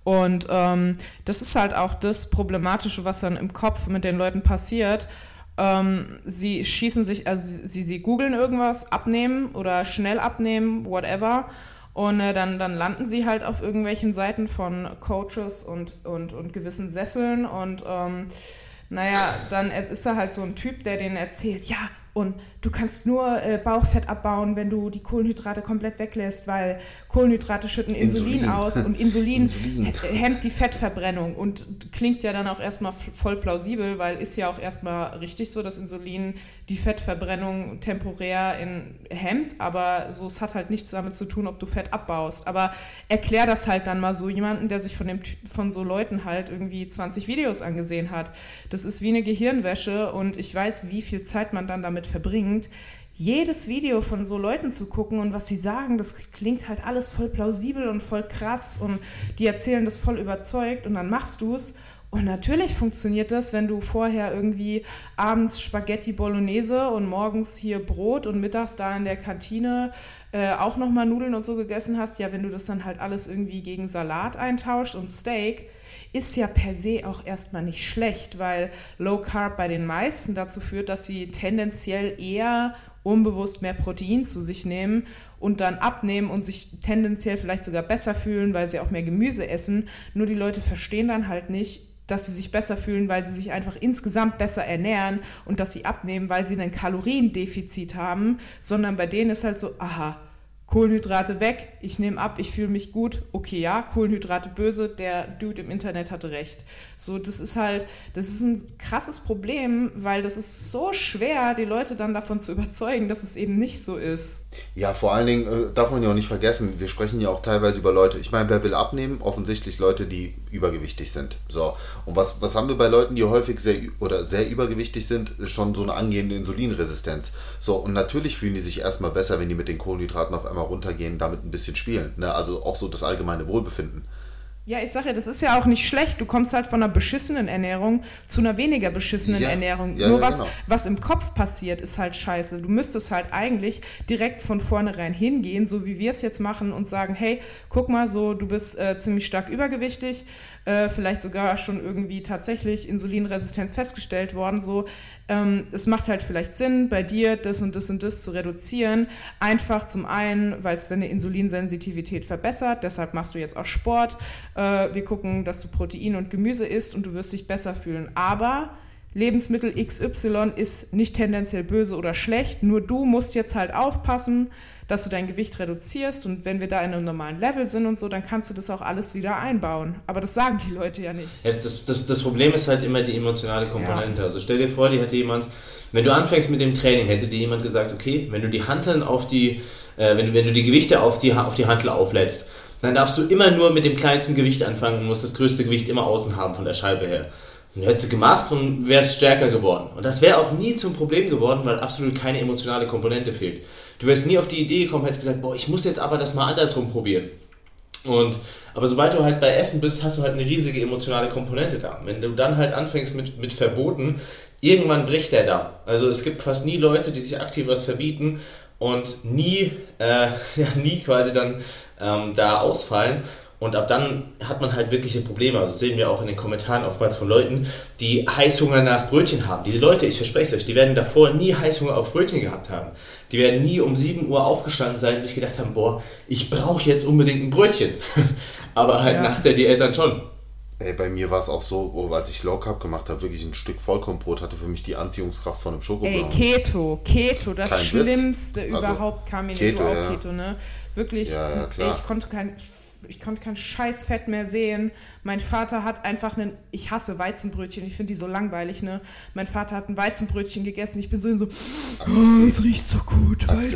Und ähm, das ist halt auch das Problematische, was dann im Kopf mit den Leuten passiert. Ähm, sie schießen sich, also sie, sie googeln irgendwas, abnehmen oder schnell abnehmen, whatever. Und äh, dann, dann landen sie halt auf irgendwelchen Seiten von Coaches und, und, und gewissen Sesseln. Und ähm, naja, dann ist da halt so ein Typ, der denen erzählt, ja, und du kannst nur äh, Bauchfett abbauen, wenn du die Kohlenhydrate komplett weglässt, weil Kohlenhydrate schütten Insulin, Insulin. aus und Insulin, [laughs] Insulin, hemmt die Fettverbrennung und klingt ja dann auch erstmal voll plausibel, weil ist ja auch erstmal richtig so, dass Insulin die Fettverbrennung temporär in, hemmt, aber so es hat halt nichts damit zu tun, ob du Fett abbaust. Aber erklär das halt dann mal so jemanden, der sich von dem von so Leuten halt irgendwie 20 Videos angesehen hat. Das ist wie eine Gehirnwäsche und ich weiß, wie viel Zeit man dann damit verbringt, jedes Video von so Leuten zu gucken und was sie sagen, das klingt halt alles voll plausibel und voll krass und die erzählen das voll überzeugt und dann machst du es. Und natürlich funktioniert das, wenn du vorher irgendwie abends Spaghetti Bolognese und morgens hier Brot und mittags da in der Kantine äh, auch nochmal Nudeln und so gegessen hast. Ja, wenn du das dann halt alles irgendwie gegen Salat eintauschst und Steak, ist ja per se auch erstmal nicht schlecht, weil Low Carb bei den meisten dazu führt, dass sie tendenziell eher unbewusst mehr Protein zu sich nehmen und dann abnehmen und sich tendenziell vielleicht sogar besser fühlen, weil sie auch mehr Gemüse essen. Nur die Leute verstehen dann halt nicht, dass sie sich besser fühlen, weil sie sich einfach insgesamt besser ernähren und dass sie abnehmen, weil sie ein Kaloriendefizit haben, sondern bei denen ist halt so, aha, Kohlenhydrate weg, ich nehme ab, ich fühle mich gut. Okay, ja, Kohlenhydrate böse, der Dude im Internet hatte recht. So, das ist halt, das ist ein krasses Problem, weil das ist so schwer, die Leute dann davon zu überzeugen, dass es eben nicht so ist. Ja, vor allen Dingen äh, darf man ja auch nicht vergessen, wir sprechen ja auch teilweise über Leute, ich meine, wer will abnehmen? Offensichtlich Leute, die übergewichtig sind. So, und was, was haben wir bei Leuten, die häufig sehr oder sehr übergewichtig sind? Schon so eine angehende Insulinresistenz. So, und natürlich fühlen die sich erstmal besser, wenn die mit den Kohlenhydraten auf einmal runtergehen, damit ein bisschen spielen. Ne? Also auch so das allgemeine Wohlbefinden. Ja, ich sage ja, das ist ja auch nicht schlecht. Du kommst halt von einer beschissenen Ernährung zu einer weniger beschissenen ja, Ernährung. Ja, Nur ja, was, genau. was im Kopf passiert, ist halt scheiße. Du müsstest halt eigentlich direkt von vornherein hingehen, so wie wir es jetzt machen und sagen, hey, guck mal, so, du bist äh, ziemlich stark übergewichtig, äh, vielleicht sogar schon irgendwie tatsächlich Insulinresistenz festgestellt worden. So, ähm, es macht halt vielleicht Sinn, bei dir das und das und das zu reduzieren. Einfach zum einen, weil es deine Insulinsensitivität verbessert. Deshalb machst du jetzt auch Sport. Äh, wir gucken, dass du Protein und Gemüse isst und du wirst dich besser fühlen. Aber Lebensmittel XY ist nicht tendenziell böse oder schlecht. Nur du musst jetzt halt aufpassen dass du dein Gewicht reduzierst und wenn wir da in einem normalen Level sind und so, dann kannst du das auch alles wieder einbauen. Aber das sagen die Leute ja nicht. Ja, das, das, das Problem ist halt immer die emotionale Komponente. Ja. Also stell dir vor, die hätte jemand, wenn du anfängst mit dem Training, hätte dir jemand gesagt, okay, wenn du die Hanteln auf die, äh, wenn, du, wenn du die Gewichte auf die, auf die Hantel auflädst, dann darfst du immer nur mit dem kleinsten Gewicht anfangen und musst das größte Gewicht immer außen haben von der Scheibe her. Und hätte sie gemacht und wäre stärker geworden. Und das wäre auch nie zum Problem geworden, weil absolut keine emotionale Komponente fehlt. Du wärst nie auf die Idee gekommen, hättest gesagt, boah, ich muss jetzt aber das mal andersrum probieren. Und, aber sobald du halt bei Essen bist, hast du halt eine riesige emotionale Komponente da. Wenn du dann halt anfängst mit, mit Verboten, irgendwann bricht der da. Also es gibt fast nie Leute, die sich aktiv was verbieten und nie, äh, [laughs] ja, nie quasi dann ähm, da ausfallen. Und ab dann hat man halt wirkliche Probleme. Also sehen wir auch in den Kommentaren oftmals von Leuten, die Heißhunger nach Brötchen haben. Diese Leute, ich verspreche es euch, die werden davor nie Heißhunger auf Brötchen gehabt haben. Die werden nie um 7 Uhr aufgestanden sein und sich gedacht haben, boah, ich brauche jetzt unbedingt ein Brötchen. [laughs] Aber halt ja. nach der Diät dann schon. Ey, bei mir war es auch so, oh, als ich Low Carb gemacht habe, wirklich ein Stück Vollkornbrot hatte für mich die Anziehungskraft von einem Schokoblauen. Ey, Keto, Keto, das Kein Schlimmste Witz. Also überhaupt kam mir Keto, auch ja. Keto, ne? Wirklich, ja, ich konnte kein ich konnte kein scheiß Fett mehr sehen. Mein Vater hat einfach einen, ich hasse Weizenbrötchen, ich finde die so langweilig, ne? Mein Vater hat ein Weizenbrötchen gegessen, ich bin so in so, oh, es riecht so gut, Weizen.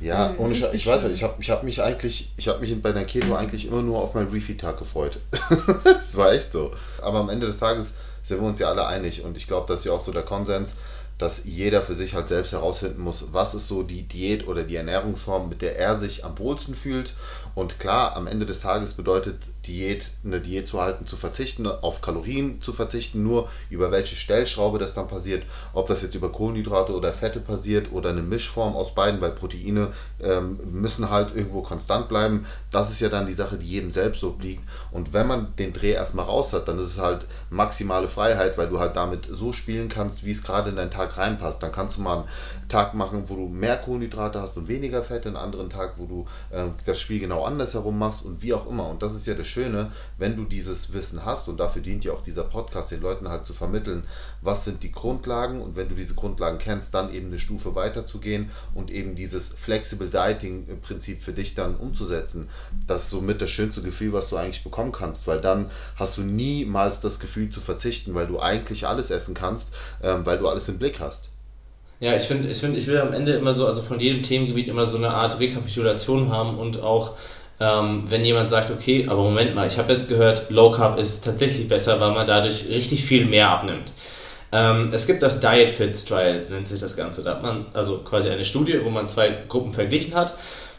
Ja, ohne Sch ich weiß nicht, ich habe ich hab mich eigentlich, ich habe mich bei der Keto eigentlich immer nur auf meinen Refeed-Tag gefreut. [laughs] das war echt so. Aber am Ende des Tages sind wir uns ja alle einig. Und ich glaube, das ist ja auch so der Konsens, dass jeder für sich halt selbst herausfinden muss, was ist so die Diät oder die Ernährungsform, mit der er sich am wohlsten fühlt und klar, am Ende des Tages bedeutet Diät, eine Diät zu halten, zu verzichten, auf Kalorien zu verzichten, nur über welche Stellschraube das dann passiert, ob das jetzt über Kohlenhydrate oder Fette passiert oder eine Mischform aus beiden, weil Proteine ähm, müssen halt irgendwo konstant bleiben. Das ist ja dann die Sache, die jedem selbst obliegt. Und wenn man den Dreh erstmal raus hat, dann ist es halt maximale Freiheit, weil du halt damit so spielen kannst, wie es gerade in deinen Tag reinpasst. Dann kannst du mal einen Tag machen, wo du mehr Kohlenhydrate hast und weniger Fette, einen anderen Tag, wo du äh, das Spiel genau andersherum machst und wie auch immer. Und das ist ja das Schöne, wenn du dieses Wissen hast und dafür dient ja auch dieser Podcast, den Leuten halt zu vermitteln, was sind die Grundlagen und wenn du diese Grundlagen kennst, dann eben eine Stufe weiter zu gehen und eben dieses Flexible Dieting Prinzip für dich dann umzusetzen. Das ist somit das schönste Gefühl, was du eigentlich bekommen kannst, weil dann hast du niemals das Gefühl zu verzichten, weil du eigentlich alles essen kannst, ähm, weil du alles im Blick hast. Ja, ich finde, ich, find, ich will am Ende immer so, also von jedem Themengebiet immer so eine Art Rekapitulation haben und auch, ähm, wenn jemand sagt, okay, aber Moment mal, ich habe jetzt gehört, Low Carb ist tatsächlich besser, weil man dadurch richtig viel mehr abnimmt. Ähm, es gibt das Diet Fits Trial, nennt sich das Ganze. Da hat man also quasi eine Studie, wo man zwei Gruppen verglichen hat.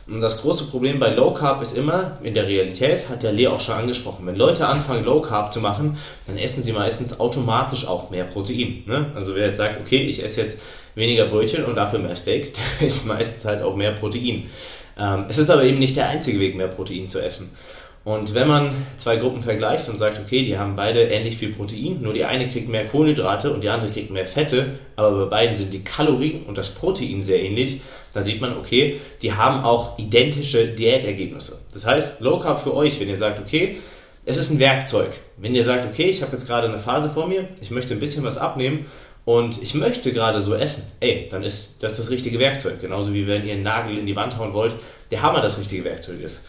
Und das große Problem bei Low Carb ist immer, in der Realität, hat der Lee auch schon angesprochen, wenn Leute anfangen Low Carb zu machen, dann essen sie meistens automatisch auch mehr Protein. Ne? Also wer jetzt sagt, okay, ich esse jetzt weniger Brötchen und dafür mehr Steak, [laughs] der isst meistens halt auch mehr Protein. Ähm, es ist aber eben nicht der einzige Weg, mehr Protein zu essen. Und wenn man zwei Gruppen vergleicht und sagt, okay, die haben beide ähnlich viel Protein, nur die eine kriegt mehr Kohlenhydrate und die andere kriegt mehr Fette, aber bei beiden sind die Kalorien und das Protein sehr ähnlich, dann sieht man, okay, die haben auch identische Diätergebnisse. Das heißt, Low Carb für euch, wenn ihr sagt, okay, es ist ein Werkzeug. Wenn ihr sagt, okay, ich habe jetzt gerade eine Phase vor mir, ich möchte ein bisschen was abnehmen und ich möchte gerade so essen, ey, dann ist das das richtige Werkzeug. Genauso wie wenn ihr einen Nagel in die Wand hauen wollt, der Hammer das richtige Werkzeug ist.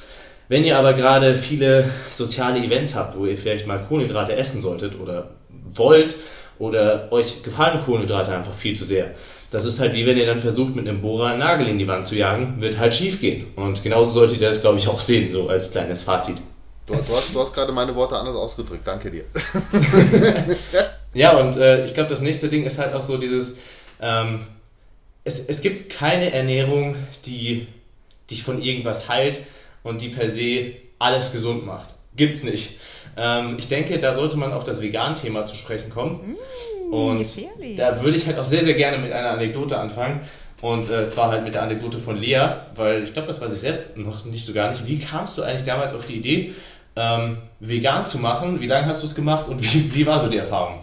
Wenn ihr aber gerade viele soziale Events habt, wo ihr vielleicht mal Kohlenhydrate essen solltet oder wollt oder euch gefallen Kohlenhydrate einfach viel zu sehr, das ist halt wie wenn ihr dann versucht, mit einem Bohrer einen Nagel in die Wand zu jagen, wird halt schief gehen. Und genauso solltet ihr das, glaube ich, auch sehen, so als kleines Fazit. Du, du, hast, du hast gerade meine Worte anders ausgedrückt, danke dir. [laughs] ja, und äh, ich glaube, das nächste Ding ist halt auch so dieses, ähm, es, es gibt keine Ernährung, die dich von irgendwas heilt und die per se alles gesund macht. Gibt's nicht. Ähm, ich denke, da sollte man auf das Vegan-Thema zu sprechen kommen. Mm, und gefährlich. da würde ich halt auch sehr, sehr gerne mit einer Anekdote anfangen. Und äh, zwar halt mit der Anekdote von Lea, weil ich glaube, das weiß ich selbst noch nicht so gar nicht. Wie kamst du eigentlich damals auf die Idee, ähm, vegan zu machen? Wie lange hast du es gemacht und wie, wie war so die Erfahrung?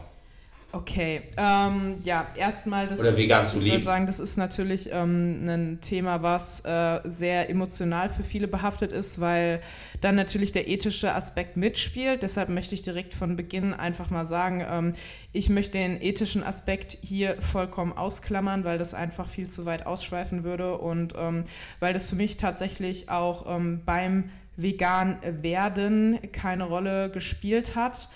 Okay, ähm, ja, erstmal das. Oder vegan zu leben. Ich würde sagen, das ist natürlich ähm, ein Thema, was äh, sehr emotional für viele behaftet ist, weil dann natürlich der ethische Aspekt mitspielt. Deshalb möchte ich direkt von Beginn einfach mal sagen, ähm, ich möchte den ethischen Aspekt hier vollkommen ausklammern, weil das einfach viel zu weit ausschweifen würde und ähm, weil das für mich tatsächlich auch ähm, beim vegan werden keine Rolle gespielt hat.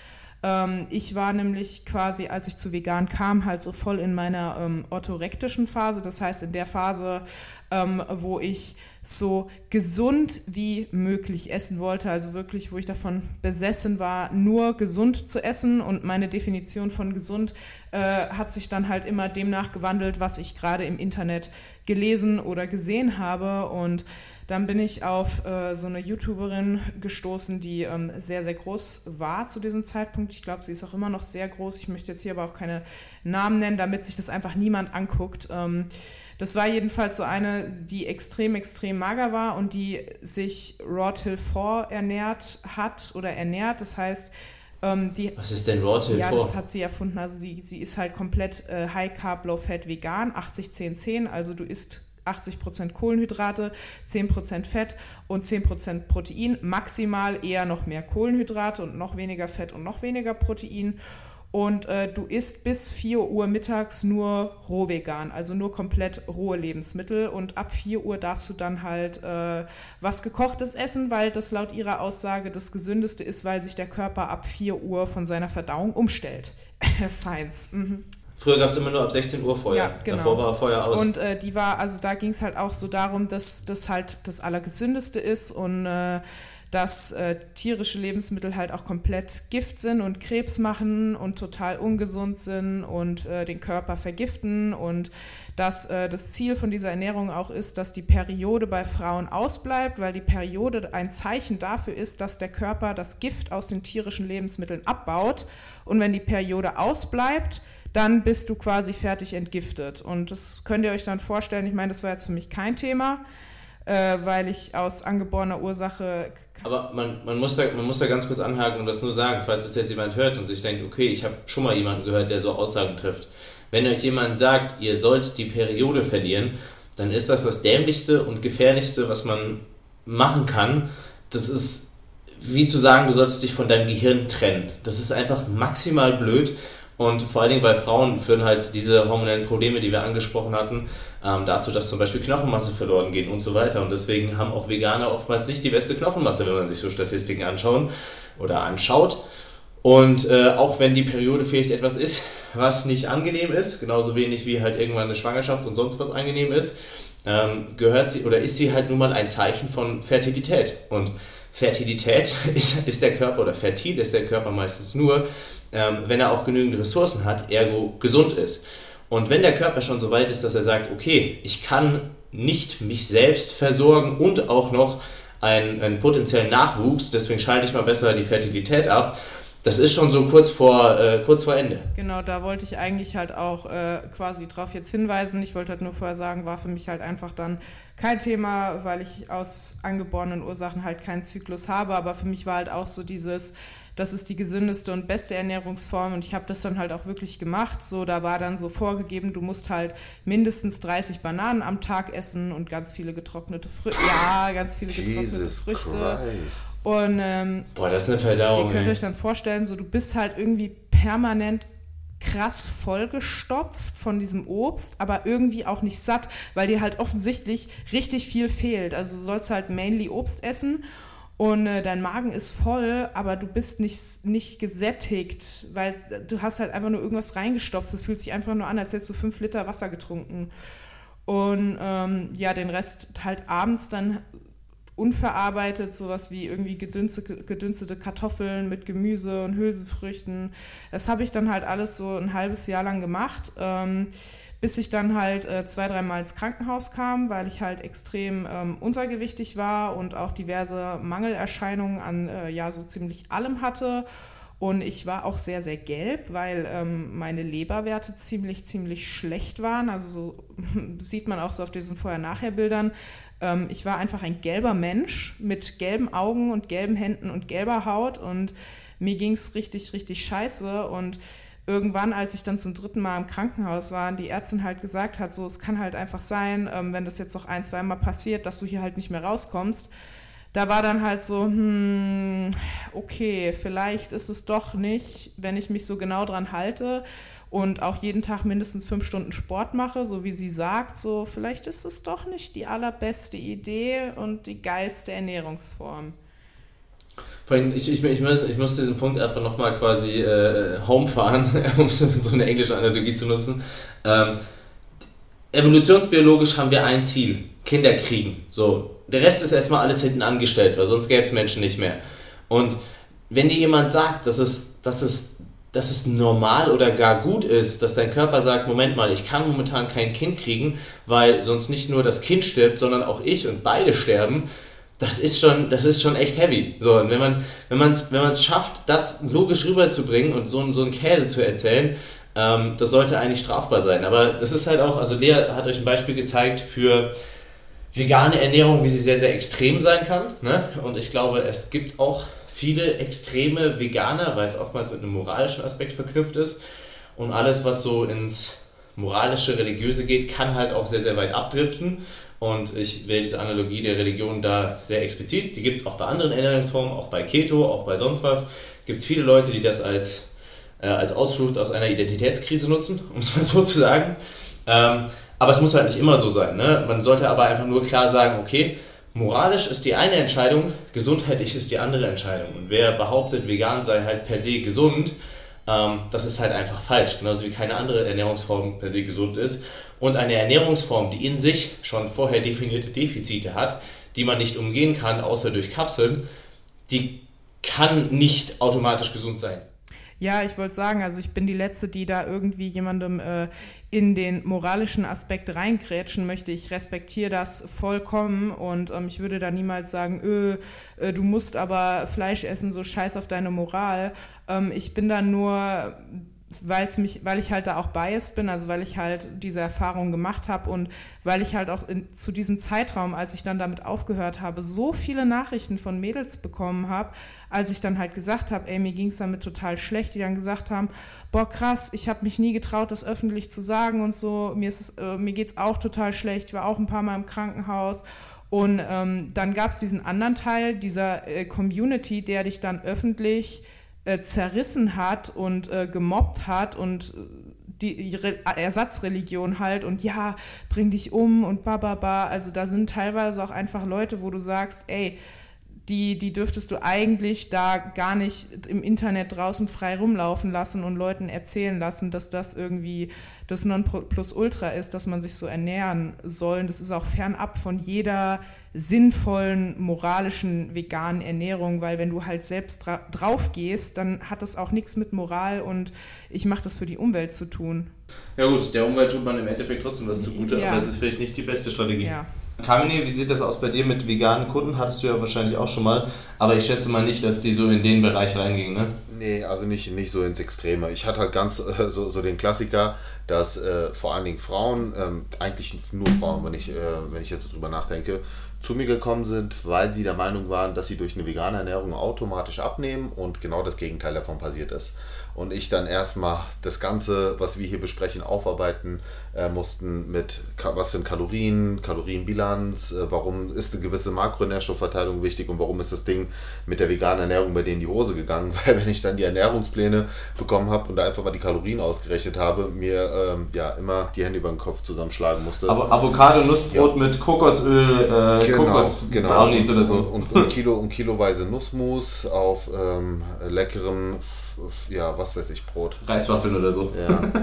Ähm, ich war nämlich quasi, als ich zu vegan kam, halt so voll in meiner ähm, orthorektischen Phase. Das heißt, in der Phase, ähm, wo ich so gesund wie möglich essen wollte, also wirklich, wo ich davon besessen war, nur gesund zu essen. Und meine Definition von gesund äh, hat sich dann halt immer demnach gewandelt, was ich gerade im Internet gelesen oder gesehen habe. Und dann bin ich auf äh, so eine YouTuberin gestoßen, die ähm, sehr, sehr groß war zu diesem Zeitpunkt. Ich glaube, sie ist auch immer noch sehr groß. Ich möchte jetzt hier aber auch keine Namen nennen, damit sich das einfach niemand anguckt. Ähm, das war jedenfalls so eine, die extrem, extrem mager war und die sich Raw Till 4 ernährt hat oder ernährt. Das heißt, ähm, die, Was ist denn Raw Till 4? Ja, das hat sie erfunden. Also sie, sie ist halt komplett äh, High Carb, Low Fat vegan, 80-10-10. Also du isst 80% Kohlenhydrate, 10% Fett und 10% Protein, maximal eher noch mehr Kohlenhydrate und noch weniger Fett und noch weniger Protein. Und äh, du isst bis 4 Uhr mittags nur roh vegan, also nur komplett rohe Lebensmittel. Und ab 4 Uhr darfst du dann halt äh, was gekochtes essen, weil das laut ihrer Aussage das gesündeste ist, weil sich der Körper ab 4 Uhr von seiner Verdauung umstellt. [laughs] Science. Mhm. Früher gab es immer nur ab 16 Uhr Feuer. Ja, genau. Davor war Feuer aus. Und äh, die war, also da ging es halt auch so darum, dass das halt das Allergesündeste ist und äh, dass äh, tierische Lebensmittel halt auch komplett Gift sind und Krebs machen und total ungesund sind und äh, den Körper vergiften und dass äh, das Ziel von dieser Ernährung auch ist, dass die Periode bei Frauen ausbleibt, weil die Periode ein Zeichen dafür ist, dass der Körper das Gift aus den tierischen Lebensmitteln abbaut und wenn die Periode ausbleibt, dann bist du quasi fertig entgiftet. Und das könnt ihr euch dann vorstellen, ich meine, das war jetzt für mich kein Thema, äh, weil ich aus angeborener Ursache. Aber man, man, muss da, man muss da ganz kurz anhaken und das nur sagen, falls das jetzt jemand hört und sich denkt, okay, ich habe schon mal jemanden gehört, der so Aussagen trifft. Wenn euch jemand sagt, ihr sollt die Periode verlieren, dann ist das das dämlichste und gefährlichste, was man machen kann. Das ist wie zu sagen, du solltest dich von deinem Gehirn trennen. Das ist einfach maximal blöd und vor allen Dingen bei Frauen führen halt diese hormonellen Probleme, die wir angesprochen hatten, ähm, dazu, dass zum Beispiel Knochenmasse verloren geht und so weiter. Und deswegen haben auch Veganer oftmals nicht die beste Knochenmasse, wenn man sich so Statistiken anschauen oder anschaut. Und äh, auch wenn die Periode vielleicht etwas ist, was nicht angenehm ist, genauso wenig wie halt irgendwann eine Schwangerschaft und sonst was angenehm ist, ähm, gehört sie oder ist sie halt nun mal ein Zeichen von Fertilität. Und Fertilität [laughs] ist, ist der Körper oder fertil ist der Körper meistens nur, ähm, wenn er auch genügend Ressourcen hat, ergo gesund ist. Und wenn der Körper schon so weit ist, dass er sagt, okay, ich kann nicht mich selbst versorgen und auch noch einen, einen potenziellen Nachwuchs, deswegen schalte ich mal besser die Fertilität ab, das ist schon so kurz vor, äh, kurz vor Ende. Genau, da wollte ich eigentlich halt auch äh, quasi drauf jetzt hinweisen. Ich wollte halt nur vorher sagen, war für mich halt einfach dann kein Thema, weil ich aus angeborenen Ursachen halt keinen Zyklus habe. Aber für mich war halt auch so dieses, das ist die gesündeste und beste Ernährungsform und ich habe das dann halt auch wirklich gemacht. So, da war dann so vorgegeben, du musst halt mindestens 30 Bananen am Tag essen und ganz viele getrocknete Früchte. Ja, ganz viele getrocknete Jesus Früchte. Christ. Und ähm, boah, das ist eine Verdauung. Ihr könnt ey. euch dann vorstellen, so du bist halt irgendwie permanent krass vollgestopft von diesem Obst, aber irgendwie auch nicht satt, weil dir halt offensichtlich richtig viel fehlt. Also du sollst halt mainly Obst essen und äh, dein Magen ist voll, aber du bist nicht, nicht gesättigt, weil du hast halt einfach nur irgendwas reingestopft. Es fühlt sich einfach nur an, als hättest du fünf Liter Wasser getrunken. Und ähm, ja, den Rest halt abends dann unverarbeitet, sowas wie irgendwie gedünstete, gedünstete Kartoffeln mit Gemüse und Hülsenfrüchten. Das habe ich dann halt alles so ein halbes Jahr lang gemacht. Ähm, bis ich dann halt äh, zwei, dreimal ins Krankenhaus kam, weil ich halt extrem ähm, untergewichtig war und auch diverse Mangelerscheinungen an äh, ja so ziemlich allem hatte. Und ich war auch sehr, sehr gelb, weil ähm, meine Leberwerte ziemlich, ziemlich schlecht waren. Also so [laughs] sieht man auch so auf diesen Vorher-Nachher-Bildern. Ähm, ich war einfach ein gelber Mensch mit gelben Augen und gelben Händen und gelber Haut und mir ging es richtig, richtig scheiße. Und irgendwann, als ich dann zum dritten Mal im Krankenhaus war, die Ärztin halt gesagt hat, so es kann halt einfach sein, ähm, wenn das jetzt noch ein, zwei Mal passiert, dass du hier halt nicht mehr rauskommst. Da war dann halt so, hm, okay, vielleicht ist es doch nicht, wenn ich mich so genau dran halte und auch jeden Tag mindestens fünf Stunden Sport mache, so wie sie sagt, so vielleicht ist es doch nicht die allerbeste Idee und die geilste Ernährungsform. Ich, ich, ich, muss, ich muss diesen Punkt einfach nochmal quasi äh, home fahren, [laughs] um so eine englische Analogie zu nutzen. Ähm, evolutionsbiologisch haben wir ein Ziel: Kinder kriegen. So, der Rest ist erstmal alles hinten angestellt, weil sonst gäbe es Menschen nicht mehr. Und wenn dir jemand sagt, dass es, dass, es, dass es normal oder gar gut ist, dass dein Körper sagt: Moment mal, ich kann momentan kein Kind kriegen, weil sonst nicht nur das Kind stirbt, sondern auch ich und beide sterben das ist schon, das ist schon echt heavy. So, und wenn man, man es wenn schafft, das logisch rüberzubringen und so, so einen Käse zu erzählen, ähm, das sollte eigentlich strafbar sein. Aber das ist halt auch, also Lea hat euch ein Beispiel gezeigt für vegane Ernährung, wie sie sehr, sehr extrem sein kann. Ne? Und ich glaube, es gibt auch viele extreme Veganer, weil es oftmals mit einem moralischen Aspekt verknüpft ist. Und alles, was so ins moralische, religiöse geht, kann halt auch sehr, sehr weit abdriften. Und ich wähle diese Analogie der Religion da sehr explizit. Die gibt es auch bei anderen Ernährungsformen, auch bei Keto, auch bei sonst was. Gibt es viele Leute, die das als, äh, als Ausflucht aus einer Identitätskrise nutzen, [laughs] um es mal so zu sagen. Ähm, aber es muss halt nicht immer so sein. Ne? Man sollte aber einfach nur klar sagen, okay, moralisch ist die eine Entscheidung, gesundheitlich ist die andere Entscheidung. Und wer behauptet, vegan sei halt per se gesund, ähm, das ist halt einfach falsch. Genauso wie keine andere Ernährungsform per se gesund ist und eine Ernährungsform, die in sich schon vorher definierte Defizite hat, die man nicht umgehen kann, außer durch Kapseln, die kann nicht automatisch gesund sein. Ja, ich wollte sagen, also ich bin die Letzte, die da irgendwie jemandem äh, in den moralischen Aspekt reingrätschen möchte. Ich respektiere das vollkommen und ähm, ich würde da niemals sagen, öh, äh, du musst aber Fleisch essen, so scheiß auf deine Moral. Ähm, ich bin da nur weil's mich, weil ich halt da auch biased bin, also weil ich halt diese Erfahrung gemacht habe und weil ich halt auch in, zu diesem Zeitraum, als ich dann damit aufgehört habe, so viele Nachrichten von Mädels bekommen habe, als ich dann halt gesagt habe, ey, mir ging es damit total schlecht, die dann gesagt haben, boah krass, ich habe mich nie getraut, das öffentlich zu sagen und so, mir, äh, mir geht es auch total schlecht, ich war auch ein paar Mal im Krankenhaus. Und ähm, dann gab es diesen anderen Teil dieser äh, Community, der dich dann öffentlich äh, zerrissen hat und äh, gemobbt hat und äh, die Re Ersatzreligion halt und ja, bring dich um und bababa. Also da sind teilweise auch einfach Leute, wo du sagst, ey, die, die dürftest du eigentlich da gar nicht im Internet draußen frei rumlaufen lassen und Leuten erzählen lassen, dass das irgendwie das Nonplusultra ist, dass man sich so ernähren soll. Und das ist auch fernab von jeder sinnvollen, moralischen, veganen Ernährung, weil wenn du halt selbst dra drauf gehst, dann hat das auch nichts mit Moral und ich mache das für die Umwelt zu tun. Ja gut, der Umwelt tut man im Endeffekt trotzdem was zugute, ja. aber es ist vielleicht nicht die beste Strategie. Ja. Kamini, wie sieht das aus bei dir mit veganen Kunden? Hattest du ja wahrscheinlich auch schon mal, aber ich schätze mal nicht, dass die so in den Bereich reingingen, ne? Nee, also nicht, nicht so ins Extreme. Ich hatte halt ganz äh, so, so den Klassiker, dass äh, vor allen Dingen Frauen, ähm, eigentlich nur Frauen, wenn ich, äh, wenn ich jetzt drüber nachdenke, zu mir gekommen sind, weil sie der Meinung waren, dass sie durch eine vegane Ernährung automatisch abnehmen und genau das Gegenteil davon passiert ist. Und ich dann erstmal das Ganze, was wir hier besprechen, aufarbeiten äh, mussten mit, was sind Kalorien, Kalorienbilanz, äh, warum ist eine gewisse Makronährstoffverteilung wichtig und warum ist das Ding mit der veganen Ernährung bei denen in die Hose gegangen, [laughs] weil wenn ich dann die Ernährungspläne bekommen habe und da einfach mal die Kalorien ausgerechnet habe, mir ähm, ja immer die Hände über den Kopf zusammenschlagen musste. Aber Avocado, Nussbrot ja. mit Kokosöl, äh, genau, Kokos genau. Brownies oder so. Und, und, und, [laughs] Kilo, und kiloweise Nussmus auf ähm, leckerem ja, was weiß ich, Brot. Reiswaffeln oder so. Ja. [laughs]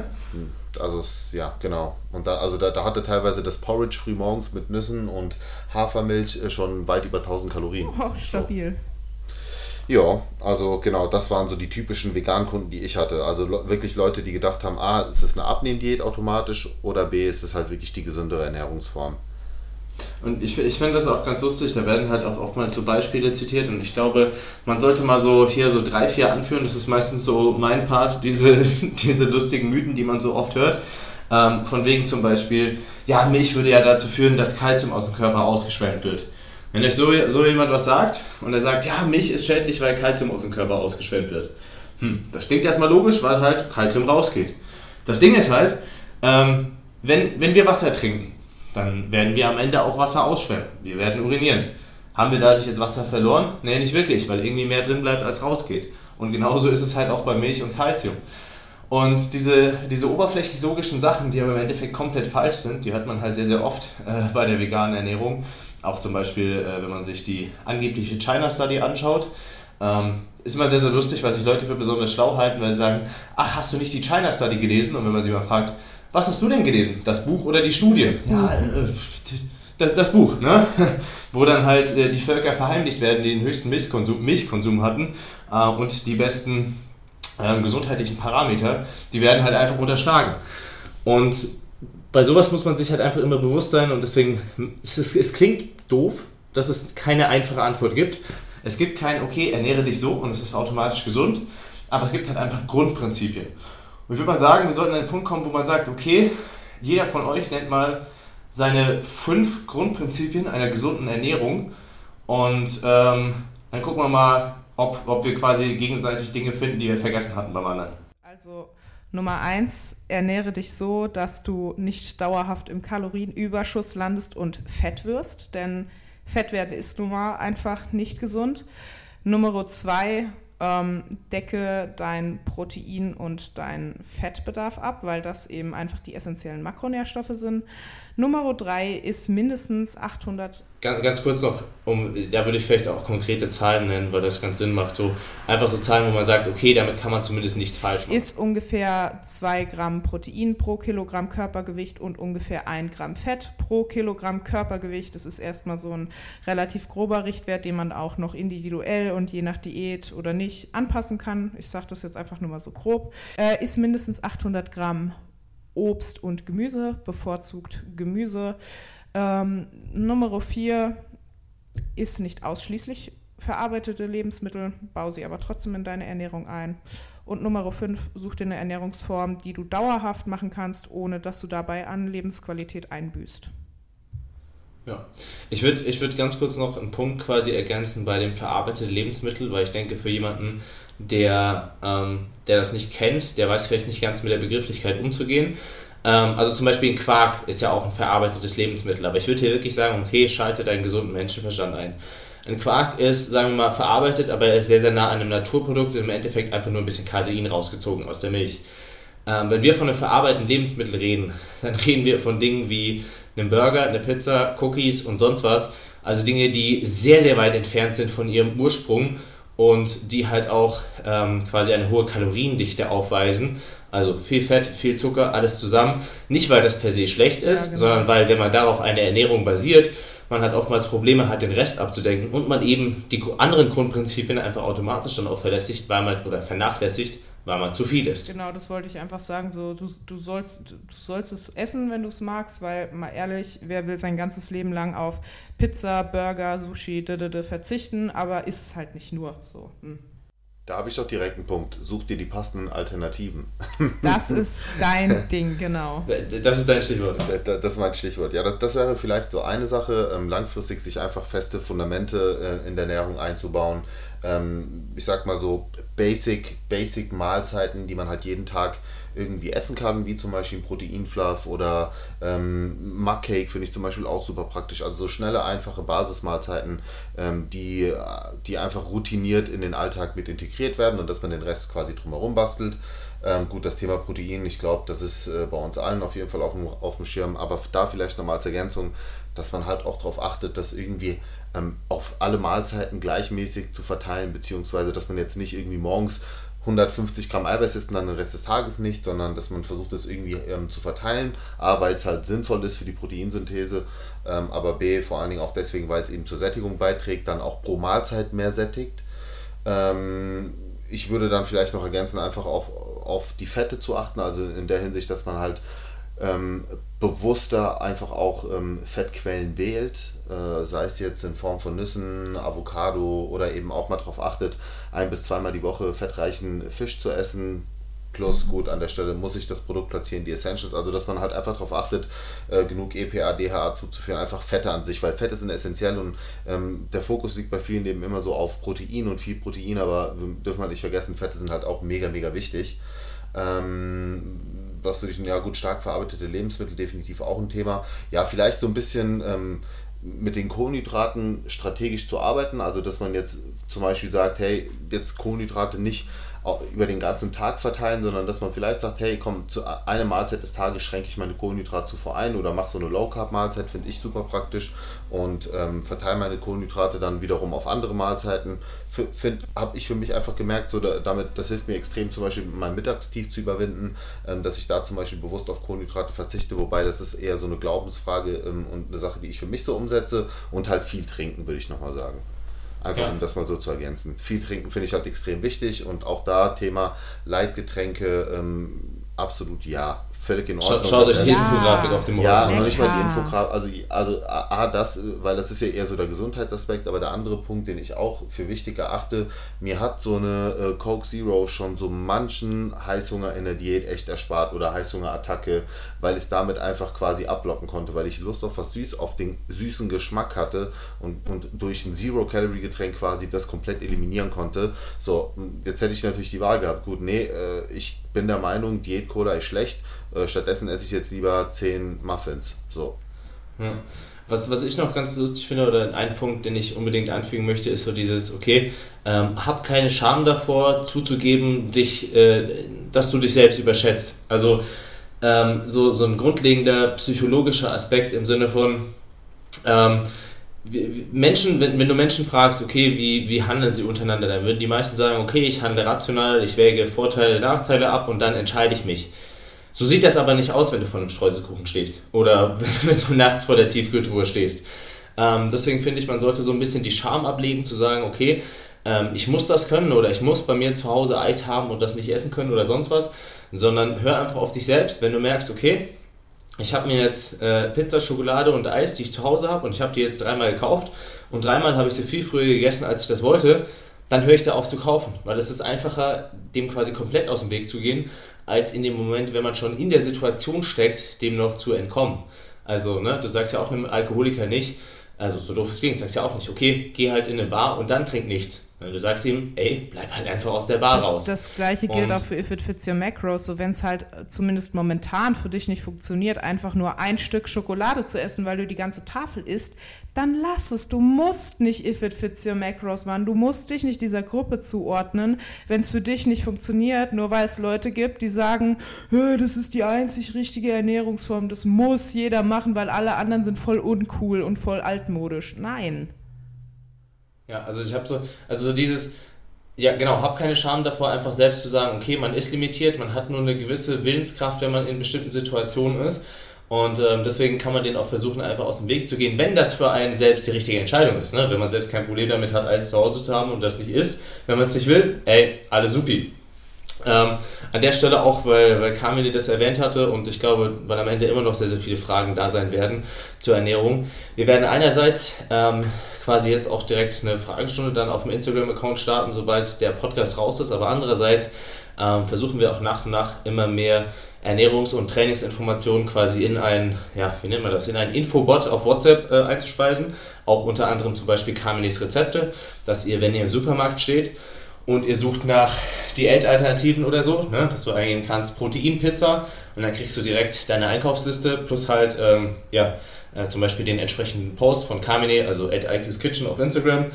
Also ja, genau. Und da, also da, da hatte teilweise das Porridge früh morgens mit Nüssen und Hafermilch äh, schon weit über 1000 Kalorien. Oh, stabil. So. Ja, also genau, das waren so die typischen Vegan-Kunden, die ich hatte. Also wirklich Leute, die gedacht haben, A, ist es eine Abnehmdiät automatisch oder B, ist es halt wirklich die gesündere Ernährungsform. Und ich, ich finde das auch ganz lustig, da werden halt auch oftmals so Beispiele zitiert und ich glaube, man sollte mal so hier so drei, vier anführen, das ist meistens so mein Part, [laughs] diese, diese lustigen Mythen, die man so oft hört. Ähm, von wegen zum Beispiel, ja, Milch würde ja dazu führen, dass Kalzium aus dem Körper ausgeschwemmt wird. Wenn euch so, so jemand was sagt und er sagt, ja, Milch ist schädlich, weil Kalzium aus dem Körper ausgeschwemmt wird. Hm, das klingt erstmal logisch, weil halt Kalzium rausgeht. Das Ding ist halt, ähm, wenn, wenn wir Wasser trinken, dann werden wir am Ende auch Wasser ausschwemmen. Wir werden urinieren. Haben wir dadurch jetzt Wasser verloren? Nee, nicht wirklich, weil irgendwie mehr drin bleibt, als rausgeht. Und genauso ist es halt auch bei Milch und Kalzium. Und diese, diese oberflächlich logischen Sachen, die aber im Endeffekt komplett falsch sind, die hört man halt sehr, sehr oft äh, bei der veganen Ernährung. Auch zum Beispiel, äh, wenn man sich die angebliche China Study anschaut. Ähm, ist immer sehr, sehr lustig, weil sich Leute für besonders schlau halten, weil sie sagen, ach, hast du nicht die China Study gelesen? Und wenn man sie mal fragt, was hast du denn gelesen? Das Buch oder die Studie? Ja, äh, das, das Buch, ne? [laughs] Wo dann halt äh, die Völker verheimlicht werden, die den höchsten Milchkonsum, Milchkonsum hatten äh, und die besten äh, gesundheitlichen Parameter, die werden halt einfach unterschlagen. Und bei sowas muss man sich halt einfach immer bewusst sein und deswegen, es, ist, es klingt doof, dass es keine einfache Antwort gibt. Es gibt kein, okay, ernähre dich so und es ist automatisch gesund, aber es gibt halt einfach Grundprinzipien. Und ich würde mal sagen, wir sollten an den Punkt kommen, wo man sagt, okay, jeder von euch nennt mal seine fünf Grundprinzipien einer gesunden Ernährung und ähm, dann gucken wir mal, ob, ob wir quasi gegenseitig Dinge finden, die wir vergessen hatten beim anderen. Also Nummer eins, ernähre dich so, dass du nicht dauerhaft im Kalorienüberschuss landest und fett wirst, denn Fett werden ist nun mal einfach nicht gesund. Nummer zwei, ähm, decke dein Protein- und dein Fettbedarf ab, weil das eben einfach die essentiellen Makronährstoffe sind. Nummer drei ist mindestens 800 ganz, ganz kurz noch, um, da würde ich vielleicht auch konkrete Zahlen nennen, weil das ganz Sinn macht. So einfach so Zahlen, wo man sagt, okay, damit kann man zumindest nichts falsch machen. Ist ungefähr 2 Gramm Protein pro Kilogramm Körpergewicht und ungefähr 1 Gramm Fett pro Kilogramm Körpergewicht. Das ist erstmal so ein relativ grober Richtwert, den man auch noch individuell und je nach Diät oder nicht anpassen kann. Ich sage das jetzt einfach nur mal so grob. Äh, ist mindestens 800 Gramm Obst und Gemüse, bevorzugt Gemüse. Ähm, Nummer vier ist nicht ausschließlich verarbeitete Lebensmittel, baue sie aber trotzdem in deine Ernährung ein. Und Nummer fünf, such dir eine Ernährungsform, die du dauerhaft machen kannst, ohne dass du dabei an Lebensqualität einbüßt. Ja, ich würde ich würd ganz kurz noch einen Punkt quasi ergänzen bei dem verarbeiteten Lebensmittel, weil ich denke, für jemanden, der, ähm, der das nicht kennt, der weiß vielleicht nicht ganz mit der Begrifflichkeit umzugehen. Ähm, also zum Beispiel ein Quark ist ja auch ein verarbeitetes Lebensmittel, aber ich würde hier wirklich sagen, okay, schalte deinen gesunden Menschenverstand ein. Ein Quark ist, sagen wir mal, verarbeitet, aber er ist sehr, sehr nah an einem Naturprodukt und im Endeffekt einfach nur ein bisschen Casein rausgezogen aus der Milch. Ähm, wenn wir von einem verarbeiteten Lebensmittel reden, [laughs] dann reden wir von Dingen wie einem Burger, eine Pizza, Cookies und sonst was. Also Dinge, die sehr, sehr weit entfernt sind von ihrem Ursprung und die halt auch ähm, quasi eine hohe Kaloriendichte aufweisen. Also viel Fett, viel Zucker, alles zusammen. Nicht, weil das per se schlecht ist, ja, genau. sondern weil, wenn man darauf eine Ernährung basiert, man hat oftmals Probleme hat, den Rest abzudenken und man eben die anderen Grundprinzipien einfach automatisch dann auch verlässigt, weil man oder vernachlässigt, weil man zu viel isst. Genau, das wollte ich einfach sagen. So, du, du, sollst, du sollst es essen, wenn du es magst, weil mal ehrlich, wer will sein ganzes Leben lang auf Pizza, Burger, Sushi d -d -d verzichten, aber ist es halt nicht nur so. Hm. Da habe ich doch direkt einen Punkt. Such dir die passenden Alternativen. [laughs] Das ist dein Ding, genau. [laughs] Das ist dein Stichwort. Das ist mein Stichwort. Ja, das, das wäre vielleicht so eine Sache, ähm, langfristig sich einfach feste Fundamente äh, in der Ernährung einzubauen. Ähm, ich sag mal so Basic, Basic Mahlzeiten, die man halt jeden Tag irgendwie essen kann, wie zum Beispiel ein Proteinfluff oder ähm, Mugcake finde ich zum Beispiel auch super praktisch. Also so schnelle, einfache Basismahlzeiten, ähm, die, die einfach routiniert in den Alltag mit integriert werden und dass man den Rest quasi drumherum bastelt. Ähm, gut, das Thema Protein, ich glaube, das ist äh, bei uns allen auf jeden Fall auf dem, auf dem Schirm, aber da vielleicht nochmal als Ergänzung, dass man halt auch darauf achtet, dass irgendwie ähm, auf alle Mahlzeiten gleichmäßig zu verteilen, beziehungsweise dass man jetzt nicht irgendwie morgens 150 Gramm Eiweiß isst und dann den Rest des Tages nicht, sondern dass man versucht, das irgendwie ähm, zu verteilen. A, weil es halt sinnvoll ist für die Proteinsynthese, ähm, aber B, vor allen Dingen auch deswegen, weil es eben zur Sättigung beiträgt, dann auch pro Mahlzeit mehr sättigt. Ähm, ich würde dann vielleicht noch ergänzen, einfach auf, auf die Fette zu achten, also in der Hinsicht, dass man halt ähm, bewusster einfach auch ähm, Fettquellen wählt, äh, sei es jetzt in Form von Nüssen, Avocado oder eben auch mal darauf achtet, ein bis zweimal die Woche fettreichen Fisch zu essen. Plus, gut, an der Stelle muss ich das Produkt platzieren, die Essentials, also dass man halt einfach darauf achtet, äh, genug EPA, DHA zuzuführen, einfach Fette an sich, weil Fette sind essentiell und ähm, der Fokus liegt bei vielen eben immer so auf Protein und viel Protein, aber wir dürfen halt nicht vergessen, Fette sind halt auch mega, mega wichtig. Ähm, was durch ja gut stark verarbeitete Lebensmittel definitiv auch ein Thema. Ja, vielleicht so ein bisschen ähm, mit den Kohlenhydraten strategisch zu arbeiten, also dass man jetzt zum Beispiel sagt, hey, jetzt Kohlenhydrate nicht über den ganzen Tag verteilen, sondern dass man vielleicht sagt, hey, komm, zu einer Mahlzeit des Tages schränke ich meine Kohlenhydratzufuhr ein oder mache so eine Low-Carb-Mahlzeit, finde ich super praktisch und ähm, verteile meine Kohlenhydrate dann wiederum auf andere Mahlzeiten. Habe ich für mich einfach gemerkt, so da, damit, das hilft mir extrem zum Beispiel mein Mittagstief zu überwinden, ähm, dass ich da zum Beispiel bewusst auf Kohlenhydrate verzichte, wobei das ist eher so eine Glaubensfrage ähm, und eine Sache, die ich für mich so umsetze und halt viel trinken, würde ich nochmal sagen. Einfach ja. um das mal so zu ergänzen. Viel trinken finde ich halt extrem wichtig und auch da Thema Leitgetränke, ähm, absolut ja völlig in Ordnung. Schaut euch die ja. Infografik auf dem Motor Ja, noch nicht mal die Infografik. Also, also A, das, weil das ist ja eher so der Gesundheitsaspekt, aber der andere Punkt, den ich auch für wichtig erachte, mir hat so eine äh, Coke Zero schon so manchen Heißhunger in der Diät echt erspart oder Heißhungerattacke, weil ich damit einfach quasi abblocken konnte, weil ich Lust auf was Süßes, auf den süßen Geschmack hatte und, und durch ein Zero-Calorie-Getränk quasi das komplett eliminieren konnte. So, jetzt hätte ich natürlich die Wahl gehabt. Gut, nee, äh, ich bin der Meinung, Diät-Cola ist schlecht äh, stattdessen esse ich jetzt lieber 10 Muffins. So. Ja. Was, was ich noch ganz lustig finde, oder ein Punkt, den ich unbedingt anfügen möchte, ist so dieses, okay, ähm, hab keine Scham davor, zuzugeben, dich, äh, dass du dich selbst überschätzt. Also ähm, so, so ein grundlegender psychologischer Aspekt im Sinne von, ähm, Menschen, wenn, wenn du Menschen fragst, okay, wie, wie handeln sie untereinander, dann würden die meisten sagen, okay, ich handle rational, ich wäge Vorteile, Nachteile ab und dann entscheide ich mich. So sieht das aber nicht aus, wenn du vor einem Streuselkuchen stehst oder [laughs] wenn du nachts vor der Tiefkühltruhe stehst. Ähm, deswegen finde ich, man sollte so ein bisschen die Scham ablegen, zu sagen, okay, ähm, ich muss das können oder ich muss bei mir zu Hause Eis haben und das nicht essen können oder sonst was, sondern hör einfach auf dich selbst, wenn du merkst, okay, ich habe mir jetzt äh, Pizza, Schokolade und Eis, die ich zu Hause habe und ich habe die jetzt dreimal gekauft und dreimal habe ich sie viel früher gegessen, als ich das wollte, dann höre ich sie auf zu kaufen, weil es ist einfacher, dem quasi komplett aus dem Weg zu gehen, als in dem Moment, wenn man schon in der Situation steckt, dem noch zu entkommen. Also, ne, du sagst ja auch einem Alkoholiker nicht, also so doof es klingt, sagst ja auch nicht, okay, geh halt in eine Bar und dann trink nichts. Du sagst ihm, ey, bleib halt einfach aus der Bar das, raus. Das gleiche gilt und auch für If It Fits Your Macros. So, wenn es halt zumindest momentan für dich nicht funktioniert, einfach nur ein Stück Schokolade zu essen, weil du die ganze Tafel isst, dann lass es. Du musst nicht If It Fits Your Macros machen. Du musst dich nicht dieser Gruppe zuordnen, wenn es für dich nicht funktioniert, nur weil es Leute gibt, die sagen, das ist die einzig richtige Ernährungsform, das muss jeder machen, weil alle anderen sind voll uncool und voll altmodisch. Nein. Ja, also ich habe so, also so dieses, ja genau, hab keine Scham davor, einfach selbst zu sagen, okay, man ist limitiert, man hat nur eine gewisse Willenskraft, wenn man in bestimmten Situationen ist. Und ähm, deswegen kann man den auch versuchen, einfach aus dem Weg zu gehen, wenn das für einen selbst die richtige Entscheidung ist. Ne? Wenn man selbst kein Problem damit hat, Eis zu Hause zu haben und das nicht isst. Wenn man es nicht will, ey, alles supi. Ähm, an der Stelle auch, weil, weil Kamil das erwähnt hatte und ich glaube, weil am Ende immer noch sehr, sehr viele Fragen da sein werden zur Ernährung. Wir werden einerseits ähm, quasi jetzt auch direkt eine Fragestunde dann auf dem Instagram-Account starten, sobald der Podcast raus ist, aber andererseits ähm, versuchen wir auch nach und nach immer mehr Ernährungs- und Trainingsinformationen quasi in ein, ja, wie nennen wir das, in ein Infobot auf WhatsApp äh, einzuspeisen. Auch unter anderem zum Beispiel Kamilis Rezepte, dass ihr, wenn ihr im Supermarkt steht und ihr sucht nach Diätalternativen oder so, ne, dass du eingeben kannst Proteinpizza und dann kriegst du direkt deine Einkaufsliste plus halt, ähm, ja, äh, zum Beispiel den entsprechenden Post von Kamine, also at IQ's Kitchen auf Instagram.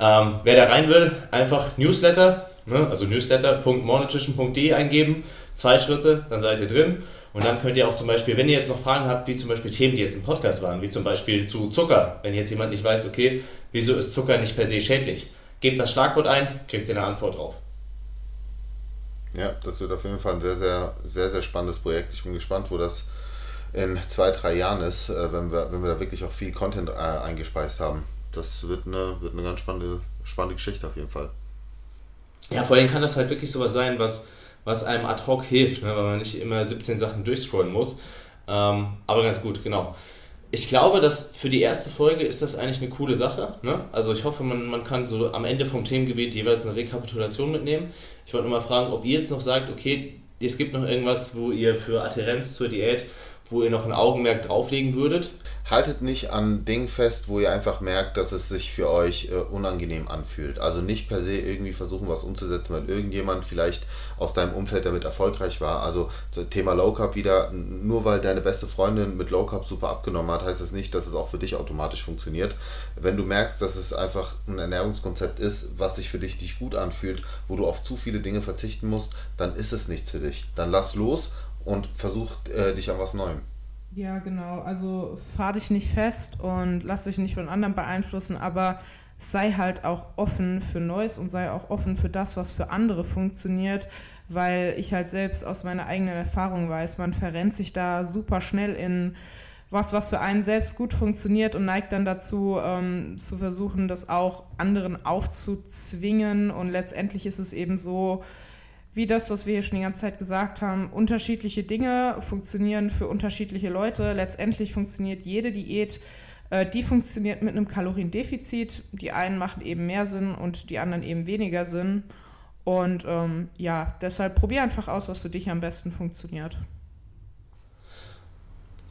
Ähm, wer da rein will, einfach Newsletter, ne, also newsletter.mornituition.de eingeben zwei Schritte, dann seid ihr drin. Und dann könnt ihr auch zum Beispiel, wenn ihr jetzt noch Fragen habt, wie zum Beispiel Themen, die jetzt im Podcast waren, wie zum Beispiel zu Zucker, wenn jetzt jemand nicht weiß, okay, wieso ist Zucker nicht per se schädlich, gebt das Schlagwort ein, kriegt ihr eine Antwort drauf. Ja, das wird auf jeden Fall ein sehr, sehr, sehr, sehr spannendes Projekt. Ich bin gespannt, wo das in zwei, drei Jahren ist, äh, wenn wir, wenn wir da wirklich auch viel Content äh, eingespeist haben. Das wird eine, wird eine ganz spannende, spannende Geschichte auf jeden Fall. Ja, vor allem kann das halt wirklich sowas sein, was was einem ad hoc hilft, ne, weil man nicht immer 17 Sachen durchscrollen muss. Ähm, aber ganz gut, genau. Ich glaube, dass für die erste Folge ist das eigentlich eine coole Sache. Ne? Also ich hoffe, man, man kann so am Ende vom Themengebiet jeweils eine Rekapitulation mitnehmen. Ich wollte nur mal fragen, ob ihr jetzt noch sagt, okay, es gibt noch irgendwas, wo ihr für Adherenz zur Diät, wo ihr noch ein Augenmerk drauflegen würdet haltet nicht an Dingen fest, wo ihr einfach merkt, dass es sich für euch äh, unangenehm anfühlt. Also nicht per se irgendwie versuchen, was umzusetzen, weil irgendjemand vielleicht aus deinem Umfeld damit erfolgreich war. Also so Thema Low Carb wieder, nur weil deine beste Freundin mit Low Carb super abgenommen hat, heißt das nicht, dass es auch für dich automatisch funktioniert. Wenn du merkst, dass es einfach ein Ernährungskonzept ist, was sich für dich nicht gut anfühlt, wo du auf zu viele Dinge verzichten musst, dann ist es nichts für dich. Dann lass los und versuch äh, dich an was Neuem. Ja, genau. Also fahr dich nicht fest und lass dich nicht von anderen beeinflussen, aber sei halt auch offen für Neues und sei auch offen für das, was für andere funktioniert, weil ich halt selbst aus meiner eigenen Erfahrung weiß, man verrennt sich da super schnell in was, was für einen selbst gut funktioniert und neigt dann dazu, ähm, zu versuchen, das auch anderen aufzuzwingen. Und letztendlich ist es eben so, wie das, was wir hier schon die ganze Zeit gesagt haben, unterschiedliche Dinge funktionieren für unterschiedliche Leute. Letztendlich funktioniert jede Diät, äh, die funktioniert mit einem Kaloriendefizit. Die einen machen eben mehr Sinn und die anderen eben weniger Sinn. Und ähm, ja, deshalb probier einfach aus, was für dich am besten funktioniert.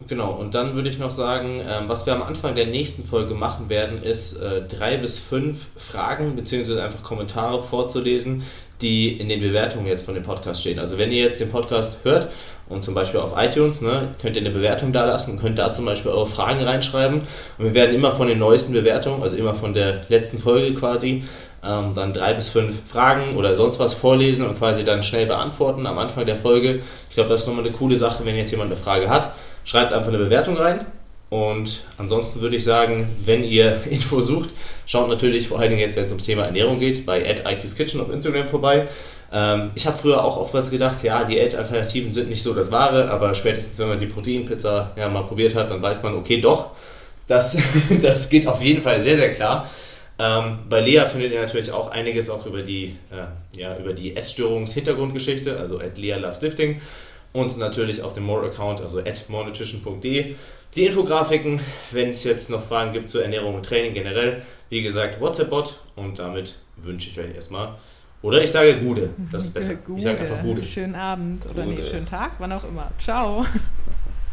Genau, und dann würde ich noch sagen, ähm, was wir am Anfang der nächsten Folge machen werden, ist äh, drei bis fünf Fragen bzw. einfach Kommentare vorzulesen, die in den Bewertungen jetzt von dem Podcast stehen. Also wenn ihr jetzt den Podcast hört und zum Beispiel auf iTunes, ne, könnt ihr eine Bewertung da lassen, könnt da zum Beispiel eure Fragen reinschreiben und wir werden immer von den neuesten Bewertungen, also immer von der letzten Folge quasi, ähm, dann drei bis fünf Fragen oder sonst was vorlesen und quasi dann schnell beantworten am Anfang der Folge. Ich glaube, das ist nochmal eine coole Sache, wenn jetzt jemand eine Frage hat. Schreibt einfach eine Bewertung rein Und ansonsten würde ich sagen, wenn ihr [laughs] Info sucht, schaut natürlich vor allen Dingen jetzt, wenn es ums Thema Ernährung geht, bei IQ's Kitchen auf Instagram vorbei. Ähm, ich habe früher auch oftmals gedacht, ja, Diät-Alternativen sind nicht so das Wahre, aber spätestens, wenn man die Proteinpizza ja, mal probiert hat, dann weiß man, okay, doch, das, [laughs] das geht auf jeden Fall sehr, sehr klar. Ähm, bei Lea findet ihr natürlich auch einiges auch über die, äh, ja, über die Essstörungs-Hintergrundgeschichte, also at Lea Loves Lifting und natürlich auf dem More-Account, also at morenutrition.de. Die Infografiken, wenn es jetzt noch Fragen gibt zur Ernährung und Training generell, wie gesagt, WhatsApp-Bot und damit wünsche ich euch erstmal oder ich sage Gude, das ist besser. Gude. Ich sage einfach Gude. Schönen Abend oder Gude. nee, schönen Tag, wann auch immer. Ciao.